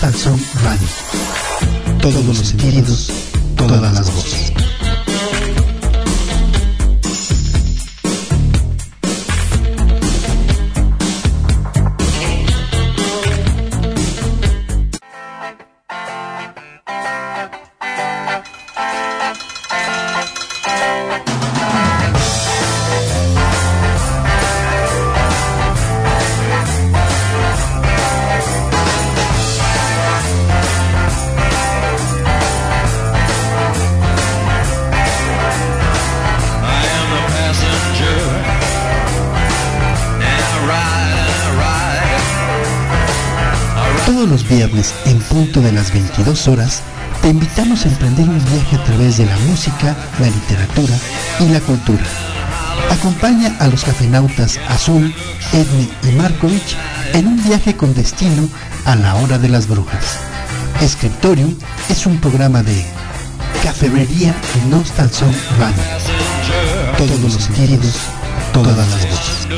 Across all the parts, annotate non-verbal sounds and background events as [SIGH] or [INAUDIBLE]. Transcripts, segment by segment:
Cafetería Nostalson Radio. Todos los sentidos, todas las voces. De las 22 horas, te invitamos a emprender un viaje a través de la música, la literatura y la cultura. Acompaña a los cafenautas Azul, Edme y Markovich en un viaje con destino a la hora de las brujas. Scriptorium es un programa de Cafetería Nostalson Radio. Todos los sentidos, todas las voces.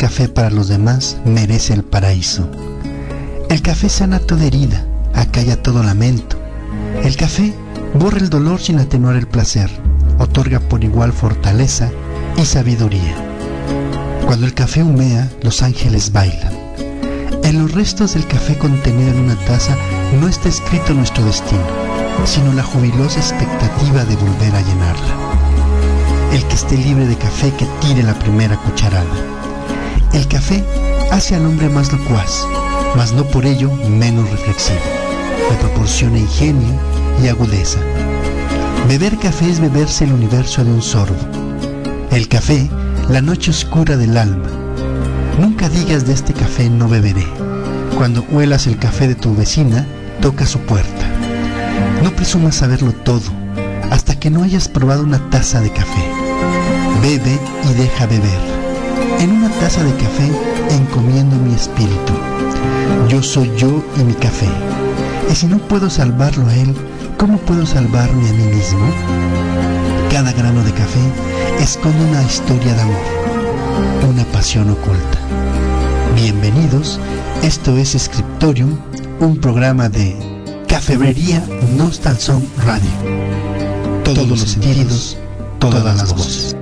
Café para los demás merece el paraíso. El café sana toda herida, acalla todo lamento. El café borra el dolor sin atenuar el placer, otorga por igual fortaleza y sabiduría. Cuando el café humea, los ángeles bailan. En los restos del café contenido en una taza no está escrito nuestro destino, sino la jubilosa expectativa de volver a llenarla. El que esté libre de café que tire la primera cucharada. El café hace al hombre más locuaz, mas no por ello menos reflexivo. Le proporciona ingenio y agudeza. Beber café es beberse el universo de un sorbo. El café, la noche oscura del alma. Nunca digas de este café no beberé. Cuando huelas el café de tu vecina, toca su puerta. No presumas saberlo todo hasta que no hayas probado una taza de café. Bebe y deja beber en una taza de café encomiendo mi espíritu. Yo soy yo y mi café. Y si no puedo salvarlo a él, ¿cómo puedo salvarme a mí mismo? Cada grano de café esconde una historia de amor, una pasión oculta. Bienvenidos, esto es Scriptorium, un programa de Cafetería Nostalson Radio. Todos, los sentidos, todas las voces.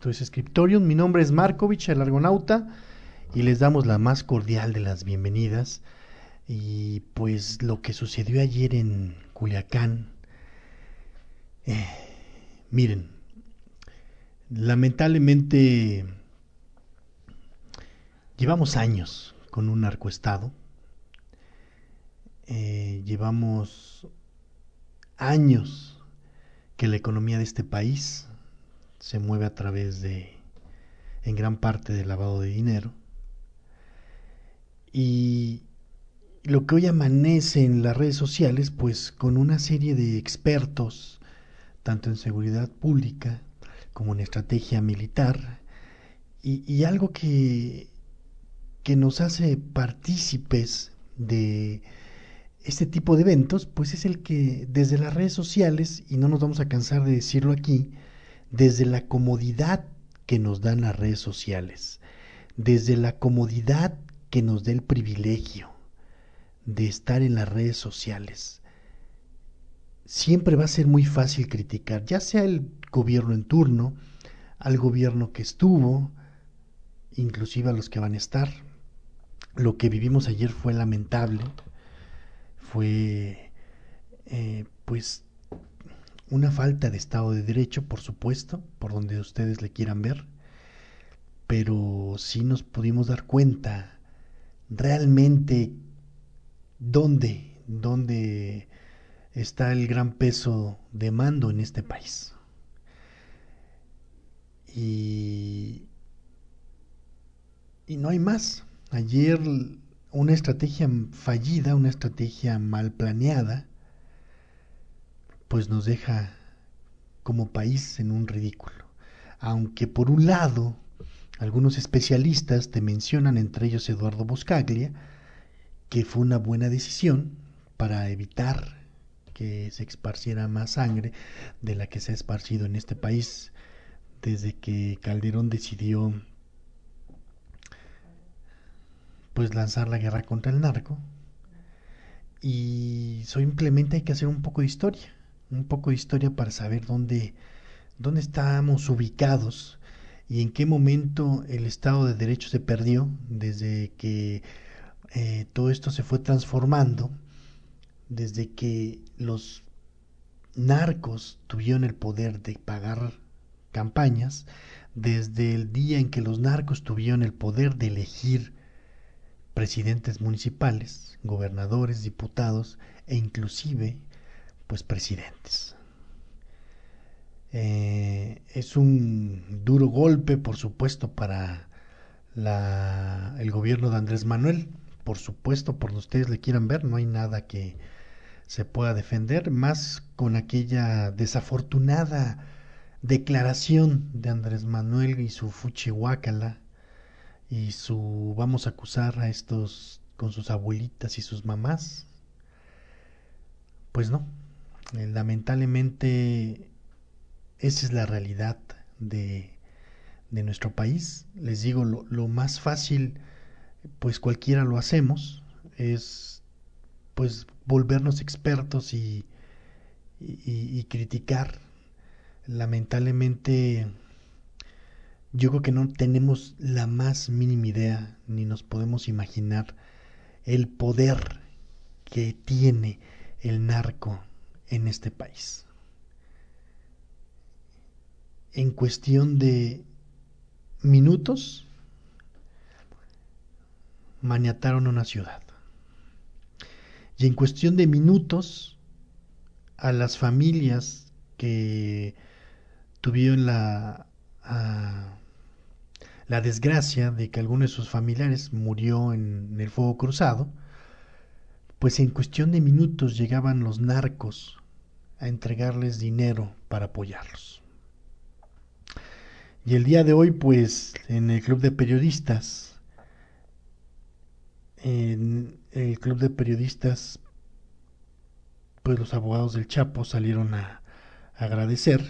Esto es Scriptorium. Mi nombre es Markovich, el argonauta, y les damos la más cordial de las bienvenidas. Y pues lo que sucedió ayer en Culiacán, eh, miren, lamentablemente llevamos años con un narcoestado, eh, llevamos años que la economía de este país se mueve a través de, en gran parte, del lavado de dinero. Y lo que hoy amanece en las redes sociales, pues con una serie de expertos, tanto en seguridad pública como en estrategia militar, y, algo que, que nos hace partícipes de este tipo de eventos, pues es el que desde las redes sociales, y no nos vamos a cansar de decirlo aquí, desde la comodidad que nos dan las redes sociales, desde la comodidad que nos da el privilegio de estar en las redes sociales, siempre va a ser muy fácil criticar, ya sea el gobierno en turno, al gobierno que estuvo, inclusive a los que van a estar. Lo que vivimos ayer fue lamentable, fue eh, pues una falta de Estado de Derecho, por supuesto, por donde ustedes le quieran ver, pero sí nos pudimos dar cuenta realmente dónde, dónde está el gran peso de mando en este país. Y, y no hay más. Ayer una estrategia fallida, una estrategia mal planeada, pues nos deja como país en un ridículo. Aunque por un lado, algunos especialistas te mencionan, entre ellos Eduardo Boscaglia, que fue una buena decisión para evitar que se esparciera más sangre de la que se ha esparcido en este país desde que Calderón decidió pues lanzar la guerra contra el narco. Y simplemente hay que hacer un poco de historia, un poco de historia para saber dónde, dónde estamos ubicados y en qué momento el Estado de Derecho se perdió desde que eh, todo esto se fue transformando, desde que los narcos tuvieron el poder de pagar campañas, desde el día en que los narcos tuvieron el poder de elegir presidentes municipales, gobernadores, diputados e inclusive pues presidentes. Eh, es un duro golpe, por supuesto, para la, el gobierno de Andrés Manuel. Por supuesto, por donde ustedes le quieran ver, no hay nada que se pueda defender, más con aquella desafortunada declaración de Andrés Manuel y su fuchihuacala y su vamos a acusar a estos con sus abuelitas y sus mamás. Pues no, lamentablemente esa es la realidad de, de nuestro país. Les digo, lo, lo, más fácil, pues cualquiera lo hacemos, es pues volvernos expertos y, y, y criticar. Lamentablemente yo creo que no tenemos la más mínima idea ni nos podemos imaginar el poder que tiene el narco en este país. En cuestión de minutos, maniataron una ciudad. Y en cuestión de minutos, a las familias que tuvieron la la desgracia de que alguno de sus familiares murió en, el fuego cruzado, pues en cuestión de minutos llegaban los narcos a entregarles dinero para apoyarlos. Y el día de hoy, pues, en el club de periodistas, en el club de periodistas, pues los abogados del Chapo salieron a, agradecer,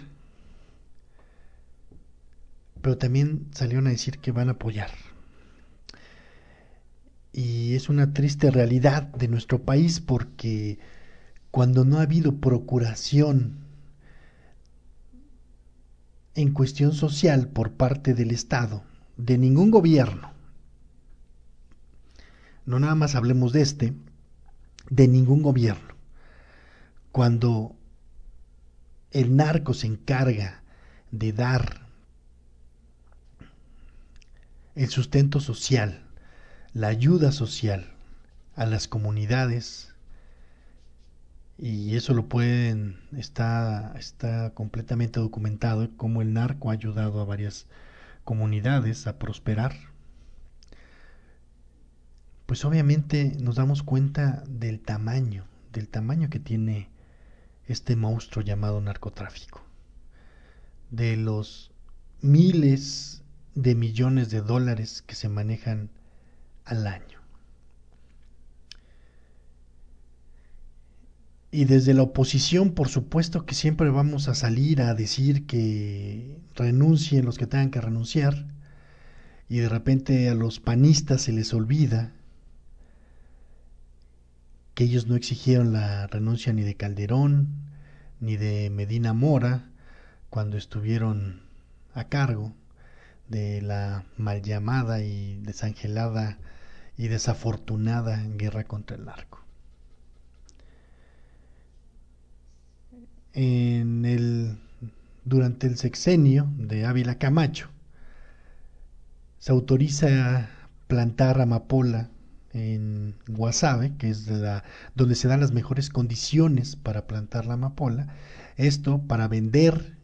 pero también salieron a decir que van a apoyar. Y es una triste realidad de nuestro país porque cuando no ha habido procuración en cuestión social por parte del Estado, de ningún gobierno, no nada más hablemos de este, de ningún gobierno, cuando el narco se encarga de dar el sustento social, la ayuda social a las comunidades, y eso lo pueden, está, está completamente documentado, cómo el narco ha ayudado a varias comunidades a prosperar. Pues obviamente nos damos cuenta del tamaño, del tamaño que tiene este monstruo llamado narcotráfico, de los miles de millones de dólares que se manejan al año. Y desde la oposición, por supuesto que siempre vamos a salir a decir que renuncien los que tengan que renunciar. Y de repente a los panistas se les olvida que ellos no exigieron la renuncia ni de Calderón, ni de Medina Mora, cuando estuvieron a cargo de la mal llamada y desangelada y desafortunada guerra contra el narco. En el, durante el sexenio de Ávila Camacho. Se autoriza plantar amapola en Guasave, que es donde se dan las mejores condiciones para plantar la amapola. Esto para vender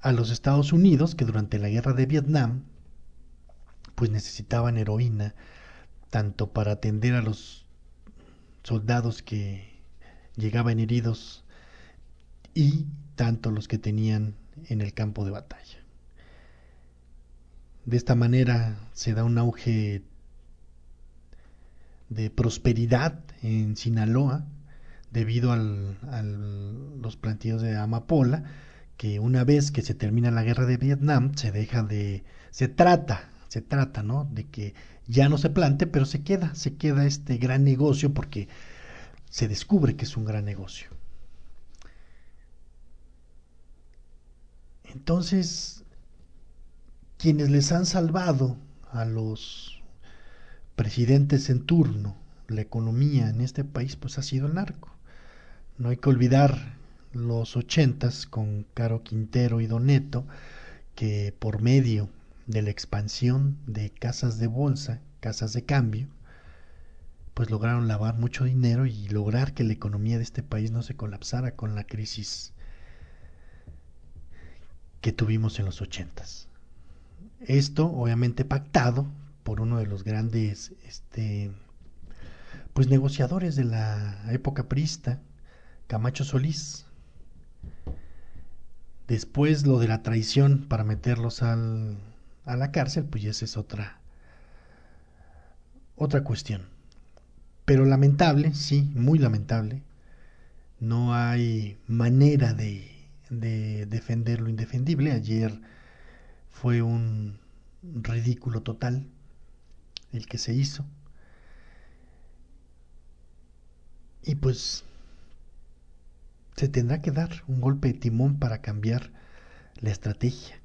a los Estados Unidos, que durante la guerra de Vietnam, pues necesitaban heroína, tanto para atender a los soldados que llegaban heridos y tanto los que tenían en el campo de batalla. De esta manera se da un auge de prosperidad en Sinaloa debido a los plantíos de amapola, que una vez que se termina la guerra de Vietnam se deja de, se trata, se trata, ¿no? De que ya no se plante, pero se queda, se queda este gran negocio porque se descubre que es un gran negocio. Entonces, quienes les han salvado a los presidentes en turno la economía en este país, pues ha sido el narco. No hay que olvidar los ochentas con Caro Quintero y Doneto, que por medio de la expansión de casas de bolsa, casas de cambio, pues lograron lavar mucho dinero y lograr que la economía de este país no se colapsara con la crisis que tuvimos en los ochentas. Esto obviamente pactado por uno de los grandes este, pues negociadores de la época prista, Camacho Solís. Después lo de la traición para meterlos al, a la cárcel, pues esa es otra, otra cuestión. Pero lamentable, sí, muy lamentable. No hay manera de de defender lo indefendible. Ayer fue un ridículo total el que se hizo. Y pues se tendrá que dar un golpe de timón para cambiar la estrategia.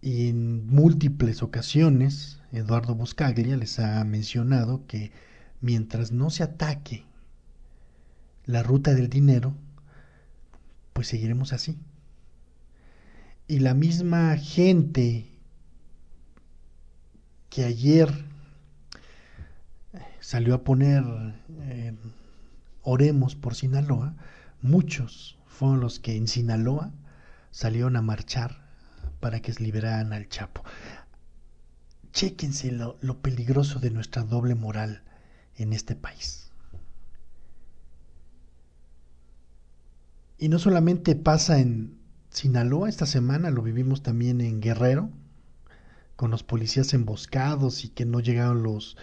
Y en múltiples ocasiones, Eduardo Buscaglia les ha mencionado que mientras no se ataque la ruta del dinero, pues seguiremos así. Y la misma gente que ayer salió a poner eh, oremos por Sinaloa, muchos fueron los que en Sinaloa salieron a marchar para que liberaran al Chapo. Chéquense lo, lo peligroso de nuestra doble moral en este país. Y no solamente pasa en Sinaloa, esta semana lo vivimos también en Guerrero, con los policías emboscados y que no llegaron los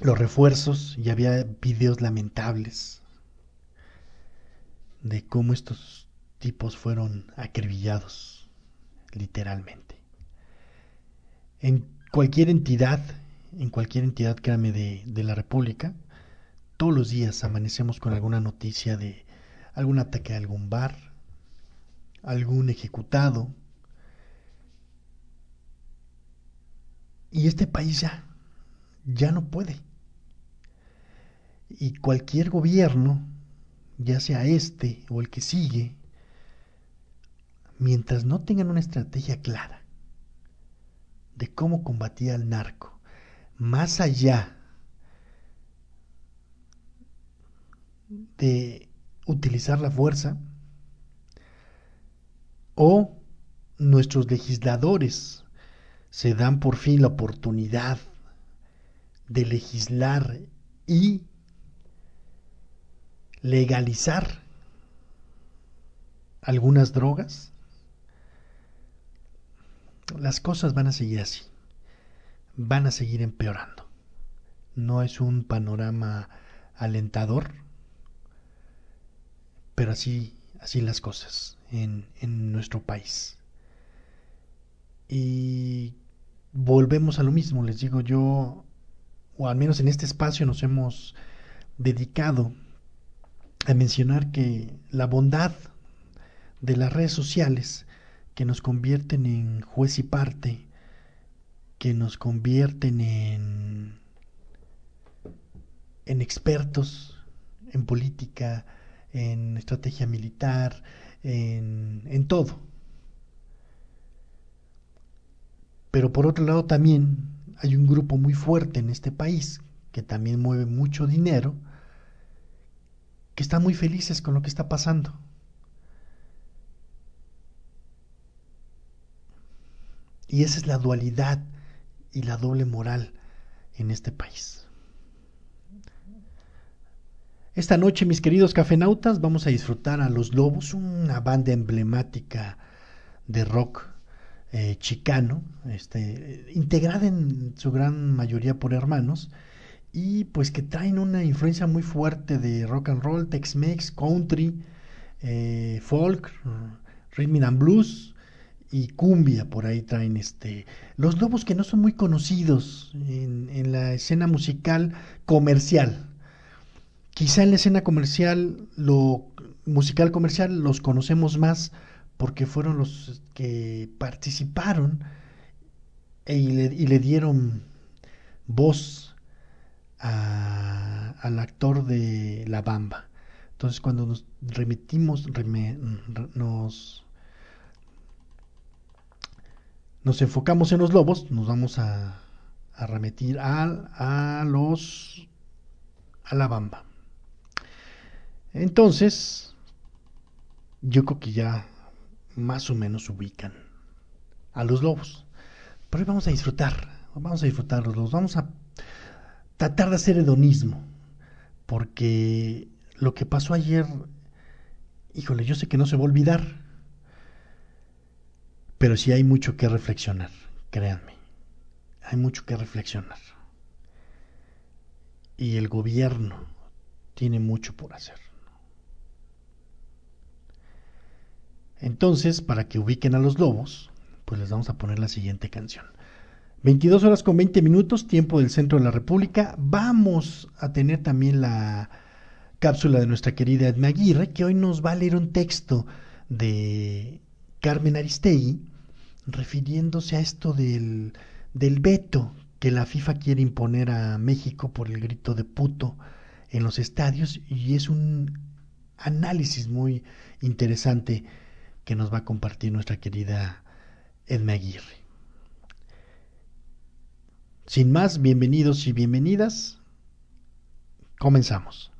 los refuerzos y había videos lamentables de cómo estos tipos fueron acribillados, literalmente. En cualquier entidad, en cualquier entidad, créame, de, de la República, todos los días amanecemos con alguna noticia de algún ataque a algún bar, algún ejecutado. Y este país ya, ya no puede. Y cualquier gobierno, ya sea este o el que sigue, mientras no tengan una estrategia clara de cómo combatir al narco, más allá de utilizar la fuerza, o nuestros legisladores se dan por fin la oportunidad de legislar y legalizar algunas drogas, las cosas van a seguir así, van a seguir empeorando. No es un panorama alentador, pero así, así las cosas en, en nuestro país. Y volvemos a lo mismo, les digo yo, o al menos en este espacio nos hemos dedicado a mencionar que la bondad de las redes sociales que nos convierten en juez y parte, que nos convierten en, en expertos en política, en estrategia militar, en, en todo. Pero por otro lado también hay un grupo muy fuerte en este país que también mueve mucho dinero, que están muy felices con lo que está pasando. Y esa es la dualidad y la doble moral en este país. Esta noche, mis queridos cafenautas, vamos a disfrutar a Los Lobos, una banda emblemática de rock eh, chicano, este, integrada en su gran mayoría por hermanos, y pues que traen una influencia muy fuerte de rock and roll, Tex-Mex, country, eh, folk, rhythm and blues y cumbia por ahí traen este los lobos que no son muy conocidos en, en la escena musical comercial quizá en la escena comercial lo musical comercial los conocemos más porque fueron los que participaron e, y, le, dieron voz al actor de La Bamba. Entonces cuando nos remitimos, nos, nos enfocamos en los lobos, nos vamos a, a remitir a, a los a La Bamba. Entonces, yo creo que ya más o menos ubican a los lobos. Pero hoy vamos a disfrutar, vamos a disfrutar los lobos, vamos a tratar de hacer hedonismo, porque lo que pasó ayer, híjole, yo sé que no se va a olvidar, pero sí hay mucho que reflexionar, créanme, hay mucho que reflexionar. Y el gobierno tiene mucho por hacer. Entonces, para que ubiquen a los lobos, pues les vamos a poner la siguiente canción. 22 horas con 20 minutos, tiempo del centro de la República. Vamos a tener también la cápsula de nuestra querida Edna Aguirre, que hoy nos va a leer un texto de Carmen Aristegui, refiriéndose a esto del, del veto que la FIFA quiere imponer a México por el grito de puto en los estadios, y es un análisis muy interesante que nos va a compartir nuestra querida Edme Aguirre. Sin más, bienvenidos y bienvenidas. Comenzamos.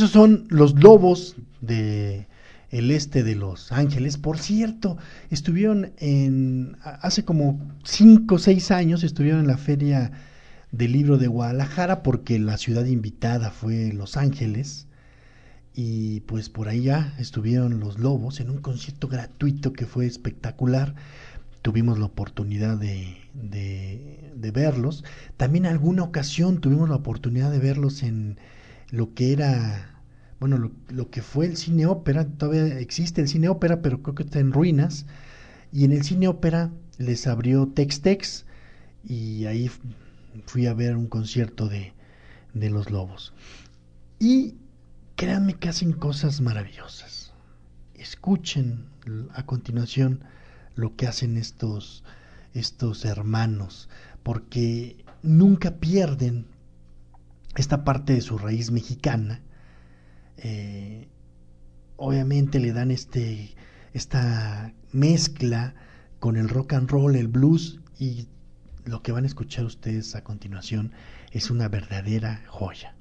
Esos son los lobos de el este de Los Ángeles. Por cierto, estuvieron en, hace como 5 o 6 años, estuvieron en la feria del libro de Guadalajara porque la ciudad invitada fue Los Ángeles. Y pues por allá estuvieron los lobos en un concierto gratuito que fue espectacular. Tuvimos la oportunidad de, de, verlos. También en alguna ocasión tuvimos la oportunidad de verlos en lo que era bueno, lo, lo, que fue el cine ópera, todavía existe el cine ópera, pero creo que está en ruinas, y en el cine ópera les abrió Tex Tex, y ahí fui a ver un concierto de, de los lobos. Y créanme que hacen cosas maravillosas. Escuchen a continuación lo que hacen estos, estos hermanos, porque nunca pierden esta parte de su raíz mexicana eh, obviamente le dan este, esta mezcla con el rock and roll, el blues y lo que van a escuchar ustedes a continuación es una verdadera joya.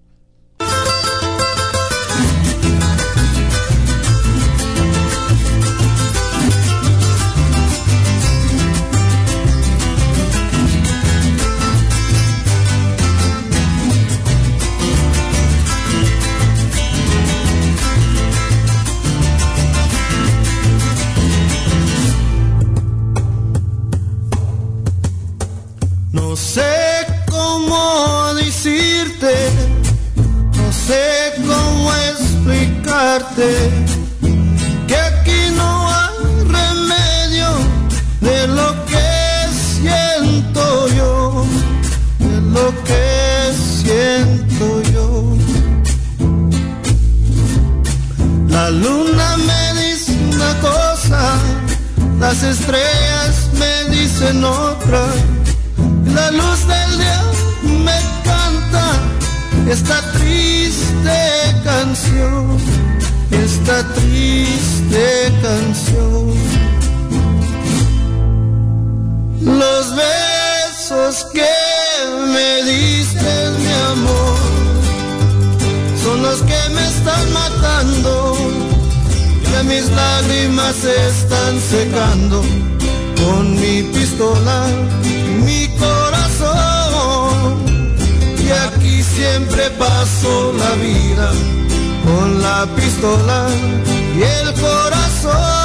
Sé cómo decirte, no sé cómo explicarte que aquí no hay remedio de lo que siento yo, de lo que siento yo. La luna me dice una cosa, las estrellas me dicen otra esta triste canción, esta triste canción. Los besos que me diste, mi amor, son los que me están matando. Ya mis lágrimas se están secando con mi pistola, mi corazón. Siempre paso la vida con la pistola y el corazón.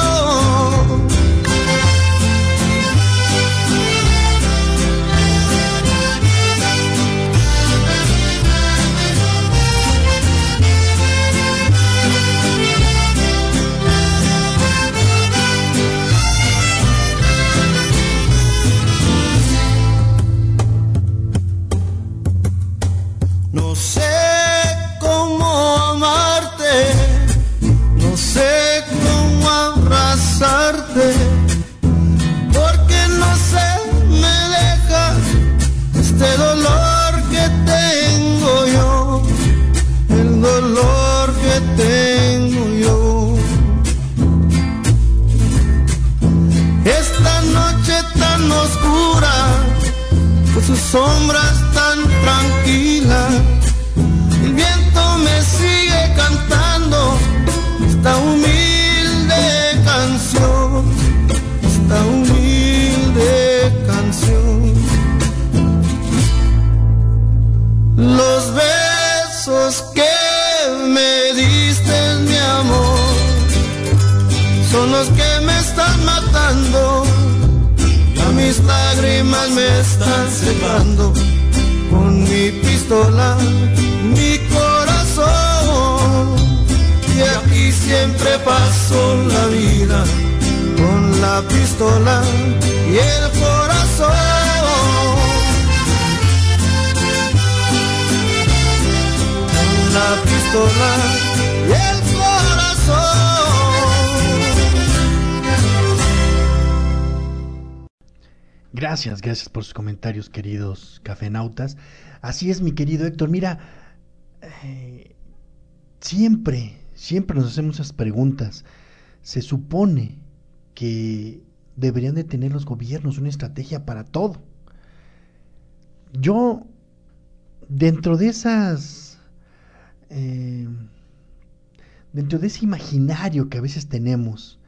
Sombras tan tranquilas, el viento me sigue cantando esta humilde canción, esta humilde canción. Los besos que me diste, mi amor, son los que me están matando. Me están secando con mi pistola, mi corazón. Y aquí siempre paso la vida con la pistola y el corazón. Con la pistola Gracias, gracias por sus comentarios, queridos cafenautas. Así es, mi querido Héctor. Mira, eh, siempre, siempre nos hacemos esas preguntas. Se supone que deberían de tener los gobiernos una estrategia para todo. Yo, dentro de esas, eh, dentro de ese imaginario que a veces tenemos,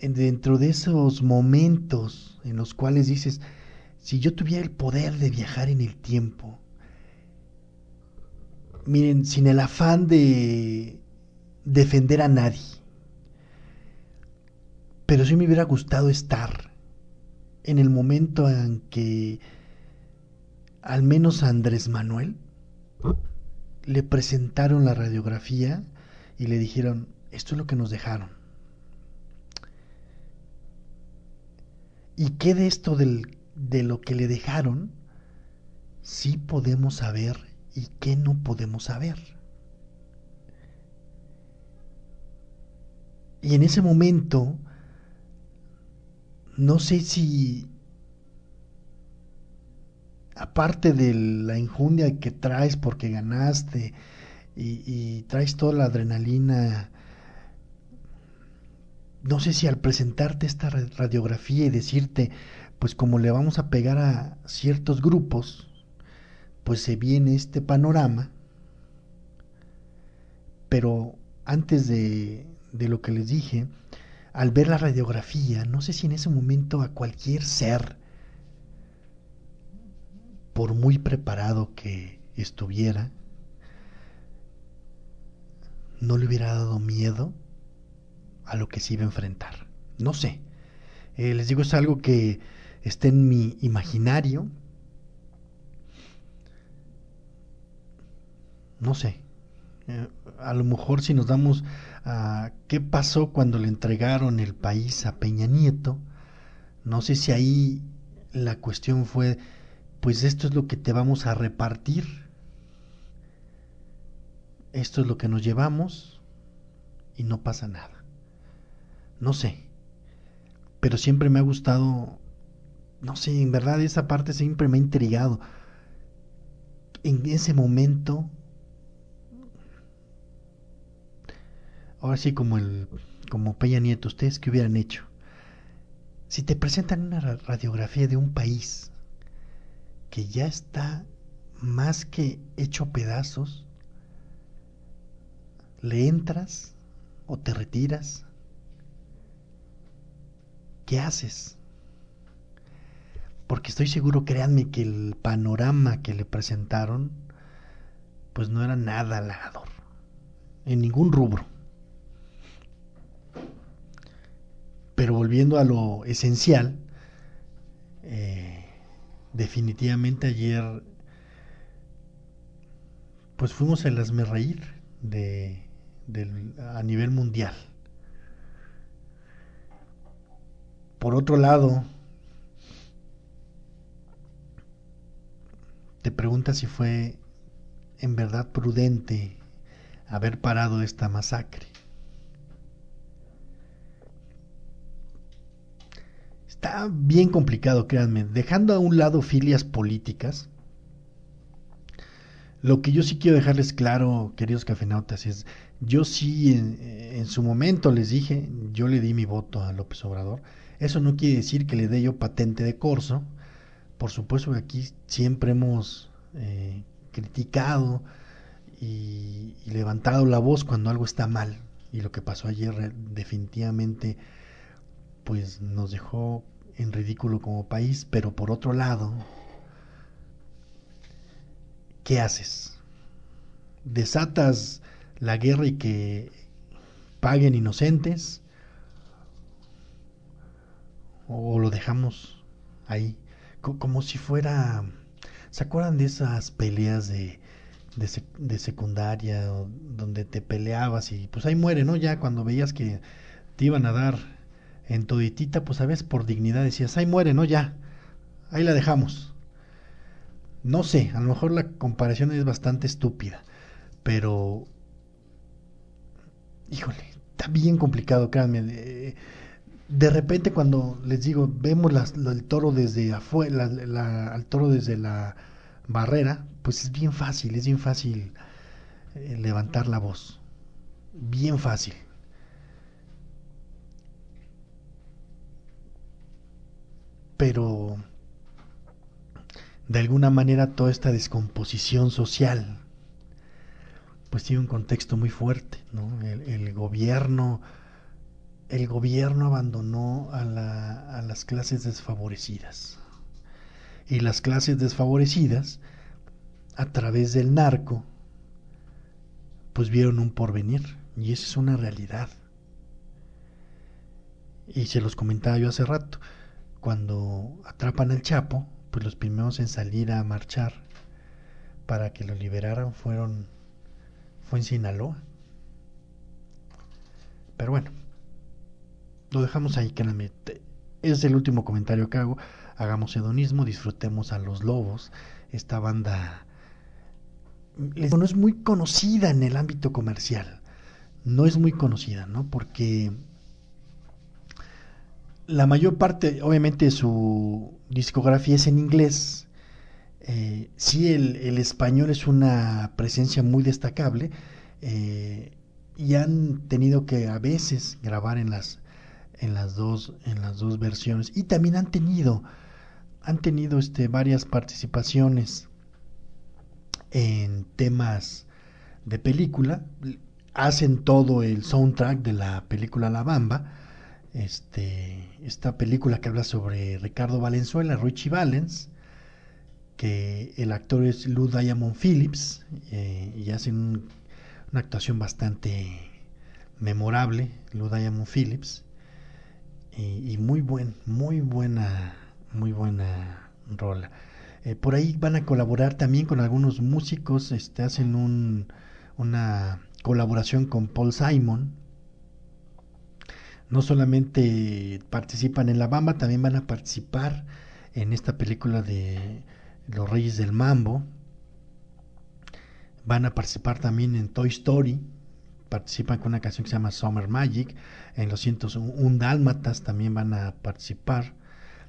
dentro de esos momentos en los cuales dices, si yo tuviera el poder de viajar en el tiempo, miren, sin el afán de defender a nadie, pero sí me hubiera gustado estar en el momento en que al menos a Andrés Manuel le presentaron la radiografía y le dijeron, esto es lo que nos dejaron. ¿Y qué de esto de lo que le dejaron sí podemos saber y qué no podemos saber? Y en ese momento, no sé si, aparte de la injundia que traes porque ganaste y, traes toda la adrenalina, no sé si al presentarte esta radiografía y decirte, pues como le vamos a pegar a ciertos grupos, pues se viene este panorama, pero antes de, de lo que les dije, al ver la radiografía, no sé si en ese momento a cualquier ser, por muy preparado que estuviera, no le hubiera dado miedo a lo que se iba a enfrentar. No sé. Eh, les digo, es algo que está en mi imaginario. No sé. Eh, a lo mejor si nos damos a qué pasó cuando le entregaron el país a Peña Nieto, no sé si ahí la cuestión fue, pues esto es lo que te vamos a repartir, esto es lo que nos llevamos y no pasa nada. No sé, pero siempre me ha gustado, no sé, en verdad esa parte siempre me ha intrigado. En ese momento ahora sí como el como Peña Nieto, ustedes qué hubieran hecho? Si te presentan una radiografía de un país que ya está más que hecho pedazos, ¿le entras o te retiras? ¿Qué haces? Porque estoy seguro, créanme, que el panorama que le presentaron, pues no era nada halagador, en ningún rubro. Pero volviendo a lo esencial, eh, definitivamente ayer pues fuimos el reír de, a nivel mundial. Por otro lado, te preguntas si fue en verdad prudente haber parado esta masacre. Está bien complicado, créanme. Dejando a un lado filias políticas, lo que yo sí quiero dejarles claro, queridos cafenautas, es, yo sí en, su momento les dije, yo le di mi voto a López Obrador. Eso no quiere decir que le dé yo patente de corso. Por supuesto que aquí siempre hemos eh, criticado y, y, levantado la voz cuando algo está mal. Y lo que pasó ayer definitivamente pues nos dejó en ridículo como país, pero por otro lado, ¿qué haces? ¿Desatas la guerra y que paguen inocentes? ¿O lo dejamos ahí? Como si fuera... ¿Se acuerdan de esas peleas de, de, secundaria donde te peleabas y pues ahí muere, ¿no? Ya cuando veías que te iban a dar en toditita, pues a veces por dignidad decías, ahí muere, ¿no? Ya, ahí la dejamos. No sé, a lo mejor la comparación es bastante estúpida, pero... Híjole, está bien complicado, créanme. De, de repente cuando les digo, vemos el toro desde afuera, al toro desde la barrera, pues es bien fácil, es bien fácil eh, levantar la voz. Bien fácil. pero de alguna manera toda esta descomposición social pues tiene un contexto muy fuerte, ¿no? El, gobierno, el gobierno abandonó a, la, a las clases desfavorecidas. Y las clases desfavorecidas, a través del narco, pues vieron un porvenir. Y esa es una realidad. Y se los comentaba yo hace rato. Cuando atrapan al Chapo, pues los primeros en salir a marchar para que lo liberaran fueron fue en Sinaloa. Pero bueno, lo dejamos ahí, claramente. Es el último comentario que hago. Hagamos hedonismo, disfrutemos a los lobos. Esta banda no es muy conocida en el ámbito comercial. No es muy conocida, ¿no? Porque la mayor parte, obviamente, su discografía es en inglés eh, sí, el, español es una presencia muy destacable eh, y han tenido que a veces grabar en las, en las, dos, en las dos versiones. Y también han tenido, han tenido este, varias participaciones en temas de película, hacen todo el soundtrack de la película La Bamba, este, esta película que habla sobre Ricardo Valenzuela, Richie Valens, que el actor es Lou Diamond Phillips eh, y hacen una actuación bastante memorable, Lou Diamond Phillips, y, muy buen, muy buena, muy buena rola. Eh, por ahí van a colaborar también con algunos músicos, este, hacen un, una colaboración con Paul Simon. No solamente participan en la bamba, también van a participar en esta película de los Reyes del Mambo. Van a participar también en Toy Story. Participan con una canción que se llama Summer Magic. En los 101 Dálmatas también van a participar.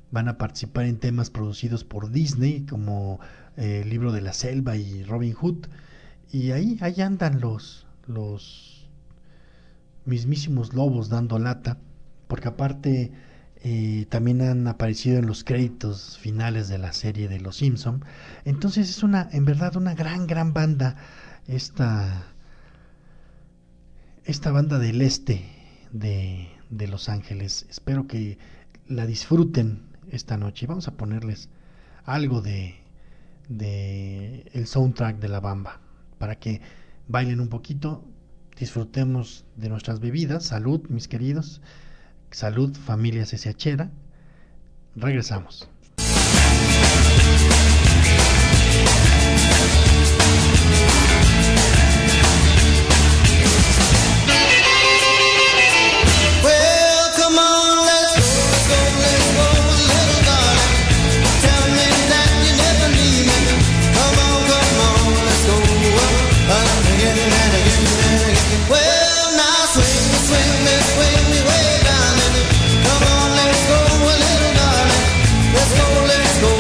Van a participar en temas producidos por Disney, como eh, El libro de la selva y Robin Hood. Y ahí, ahí andan los, los mismísimos lobos dando lata. Porque aparte eh, también han aparecido en los créditos finales de la serie de Los Simpson. Entonces es una, en verdad, una gran, gran banda esta, esta banda del este de, de Los Ángeles. Espero que la disfruten esta noche. Vamos a ponerles algo de, de el soundtrack de la bamba para que bailen un poquito, disfrutemos de nuestras bebidas. Salud, mis queridos. Salud, familia SHera. Regresamos.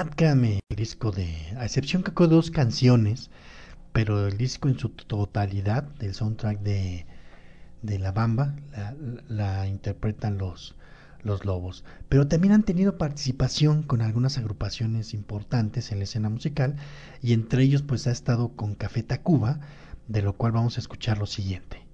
el disco de, a excepción que con dos canciones, pero el disco en su totalidad, del soundtrack de, de La Bamba, la, la interpretan los, los Lobos. Pero también han tenido participación con algunas agrupaciones importantes en la escena musical y entre ellos pues ha estado con Café Tacuba, de lo cual vamos a escuchar lo siguiente.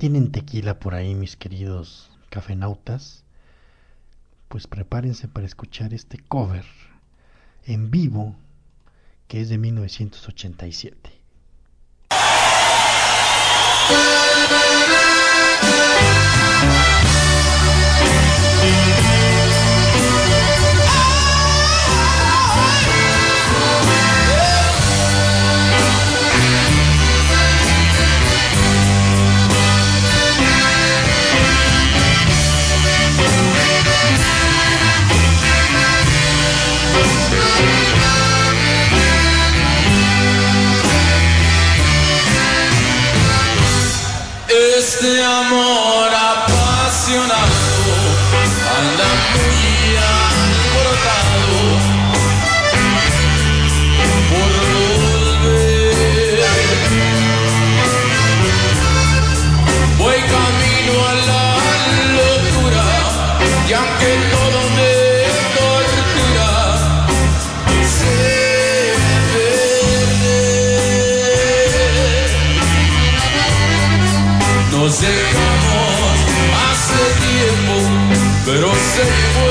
Tienen tequila por ahí, mis queridos cafenautas, pues prepárense para escuchar este cover en vivo que es de 1987. Pero se fue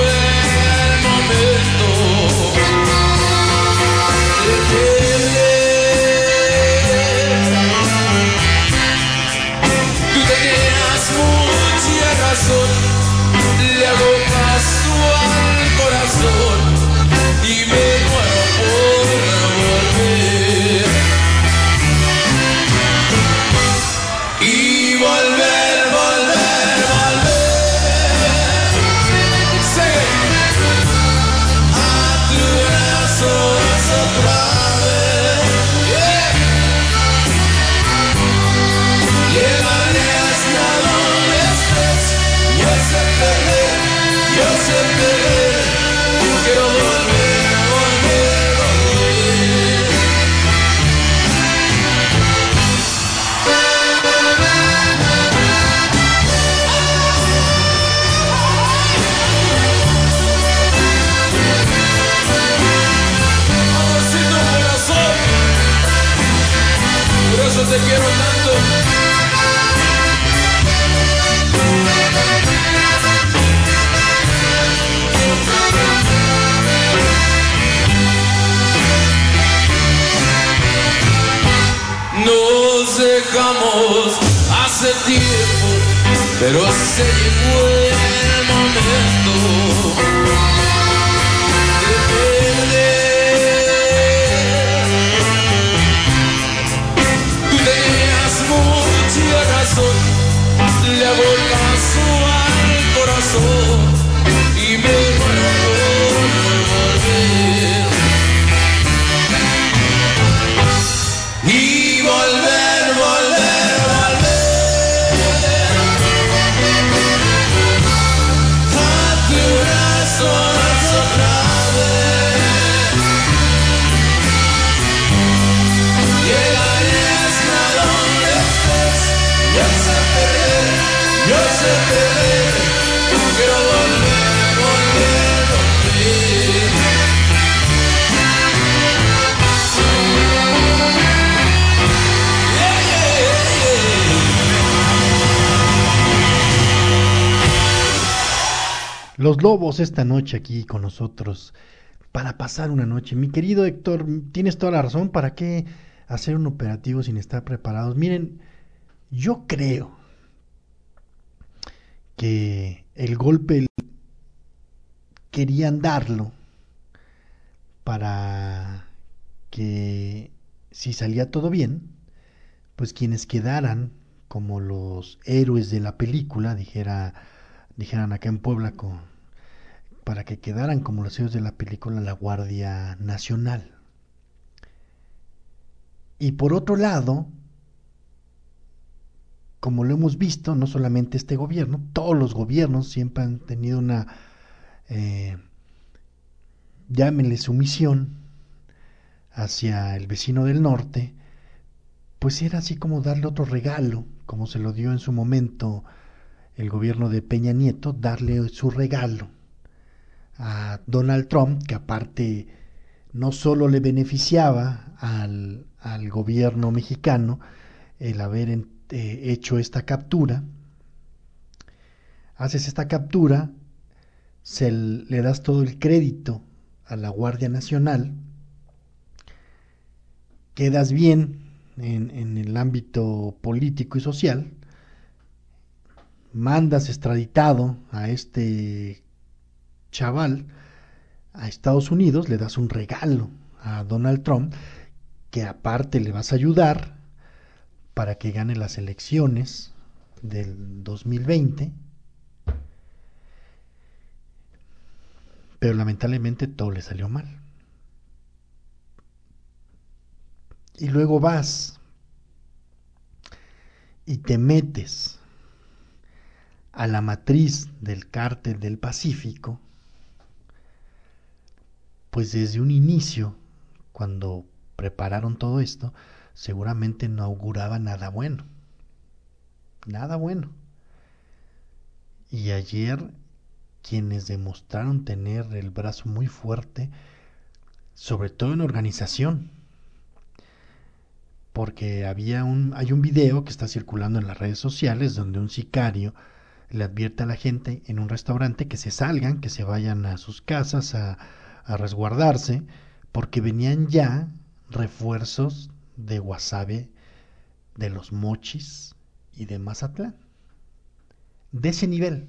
pero se llegó Los lobos esta noche aquí con nosotros para pasar una noche. Mi querido Héctor, tienes toda la razón. ¿Para qué hacer un operativo sin estar preparados? Miren, yo creo que el golpe querían darlo para que si salía todo bien, pues quienes quedaran como los héroes de la película, dijera, dijeran acá en Puebla, con, para que quedaran como los héroes de la película la Guardia Nacional. Y por otro lado, como lo hemos visto, no solamente este gobierno, todos los gobiernos siempre han tenido una, eh, llámenle sumisión hacia el vecino del norte, pues era así como darle otro regalo, como se lo dio en su momento el gobierno de Peña Nieto, darle su regalo a Donald Trump, que aparte no solo le beneficiaba al, al gobierno mexicano el haber eh, hecho esta captura, haces esta captura, se le das todo el crédito a la Guardia Nacional, quedas bien en, en el ámbito político y social, mandas extraditado a este chaval a Estados Unidos, le das un regalo a Donald Trump, que aparte le vas a ayudar para que gane las elecciones del 2020. Pero lamentablemente todo le salió mal. Y luego vas y te metes a la matriz del cártel del Pacífico, pues desde un inicio, cuando prepararon todo esto, seguramente no auguraba nada bueno. Nada bueno. Y ayer quienes demostraron tener el brazo muy fuerte, sobre todo en organización, porque había un, hay un video que está circulando en las redes sociales donde un sicario le advierte a la gente en un restaurante que se salgan, que se vayan a sus casas a, a resguardarse, porque venían ya refuerzos de Guasave, de los Mochis y de Mazatlán. De ese nivel.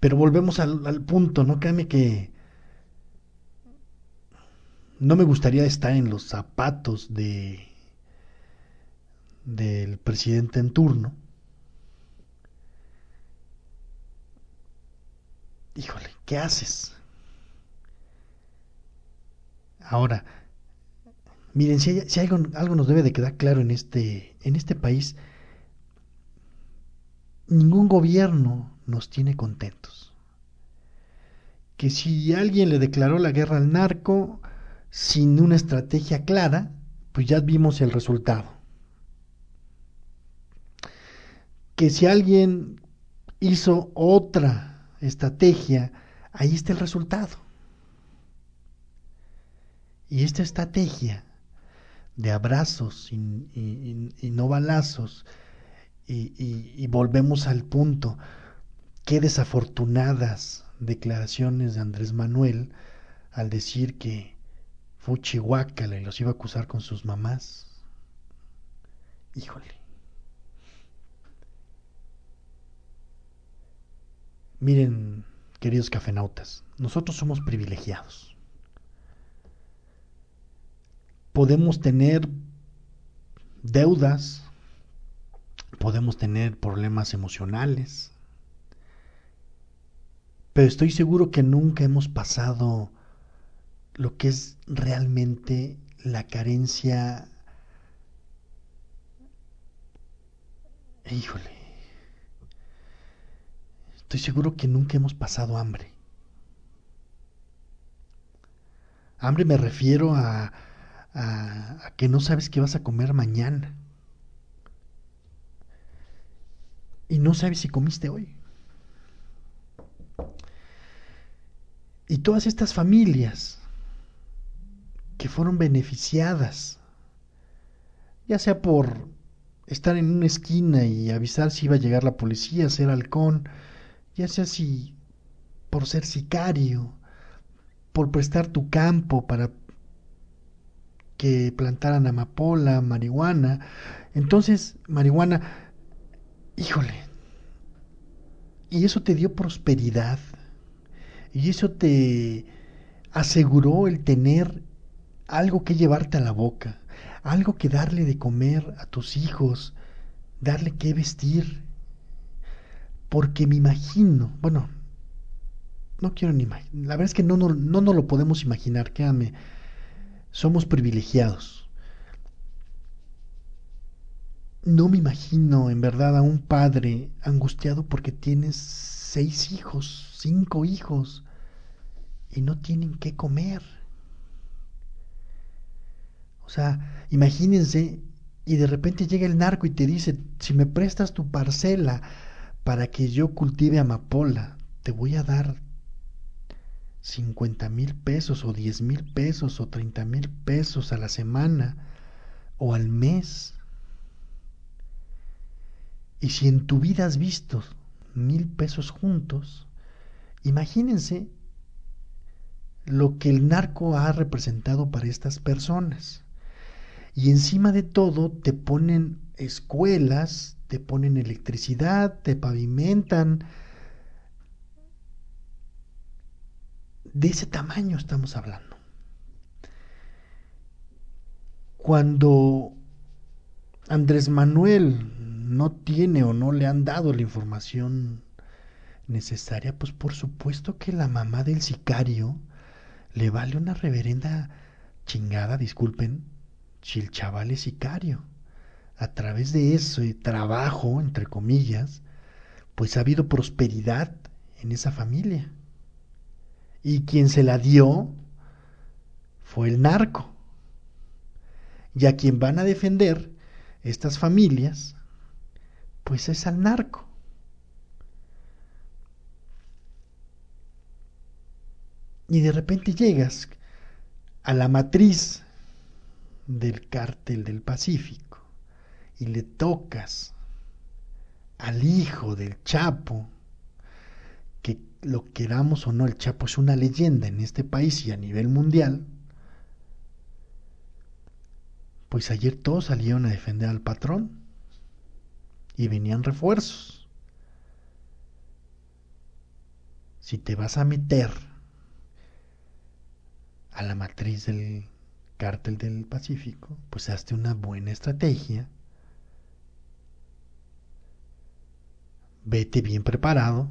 Pero volvemos al, punto, ¿no? Créeme que no me gustaría estar en los zapatos de del presidente en turno. Híjole, ¿qué haces? Ahora, Miren, si, algo, algo, nos debe de quedar claro en este, en este país, ningún gobierno nos tiene contentos. Que si alguien le declaró la guerra al narco sin una estrategia clara, pues ya vimos el resultado. Que si alguien hizo otra estrategia, ahí está el resultado. Y esta estrategia de abrazos y, no balazos. Y, volvemos al punto. Qué desafortunadas declaraciones de Andrés Manuel al decir que fue Chihuahua y los iba a acusar con sus mamás. Híjole. Miren, queridos cafenautas, nosotros somos privilegiados podemos tener deudas, podemos tener problemas emocionales, pero estoy seguro que nunca hemos pasado lo que es realmente la carencia. Híjole, estoy seguro que nunca hemos pasado hambre. Hambre me refiero a a, que no sabes qué vas a comer mañana. Y no sabes si comiste hoy. Y todas estas familias que fueron beneficiadas, ya sea por estar en una esquina y avisar si iba a llegar la policía, ser halcón, ya sea si por ser sicario, por prestar tu campo para que plantaran amapola, marihuana. Entonces, marihuana, híjole, y eso te dio prosperidad, y eso te aseguró el tener algo que llevarte a la boca, algo que darle de comer a tus hijos, darle que vestir. Porque me imagino, bueno, no quiero ni imaginar, la verdad es que no, no, no, no lo podemos imaginar, quédame somos privilegiados. No me imagino en verdad a un padre angustiado porque tienes seis hijos, cinco hijos y no tienen qué comer. O sea, imagínense y de repente llega el narco y te dice, si me prestas tu parcela para que yo cultive amapola, te voy a dar 50 mil pesos o 10 mil pesos o 30 mil pesos a la semana o al mes. Y si en tu vida has visto mil pesos juntos, imagínense lo que el narco ha representado para estas personas. Y encima de todo te ponen escuelas, te ponen electricidad, te pavimentan. De ese tamaño estamos hablando. Cuando Andrés Manuel no tiene o no le han dado la información necesaria, pues por supuesto que la mamá del sicario le vale una reverenda chingada, disculpen, si el chaval es sicario. A través de ese trabajo, entre comillas, pues ha habido prosperidad en esa familia. Y quien se la dio fue el narco. Y a quien van a defender estas familias, pues es al narco. Y de repente llegas a la matriz del cártel del Pacífico y le tocas al hijo del Chapo, lo queramos o no, el Chapo es una leyenda en este país y a nivel mundial, pues ayer todos salieron a defender al patrón y venían refuerzos. Si te vas a meter a la matriz del cártel del Pacífico, pues hazte una buena estrategia. Vete bien preparado.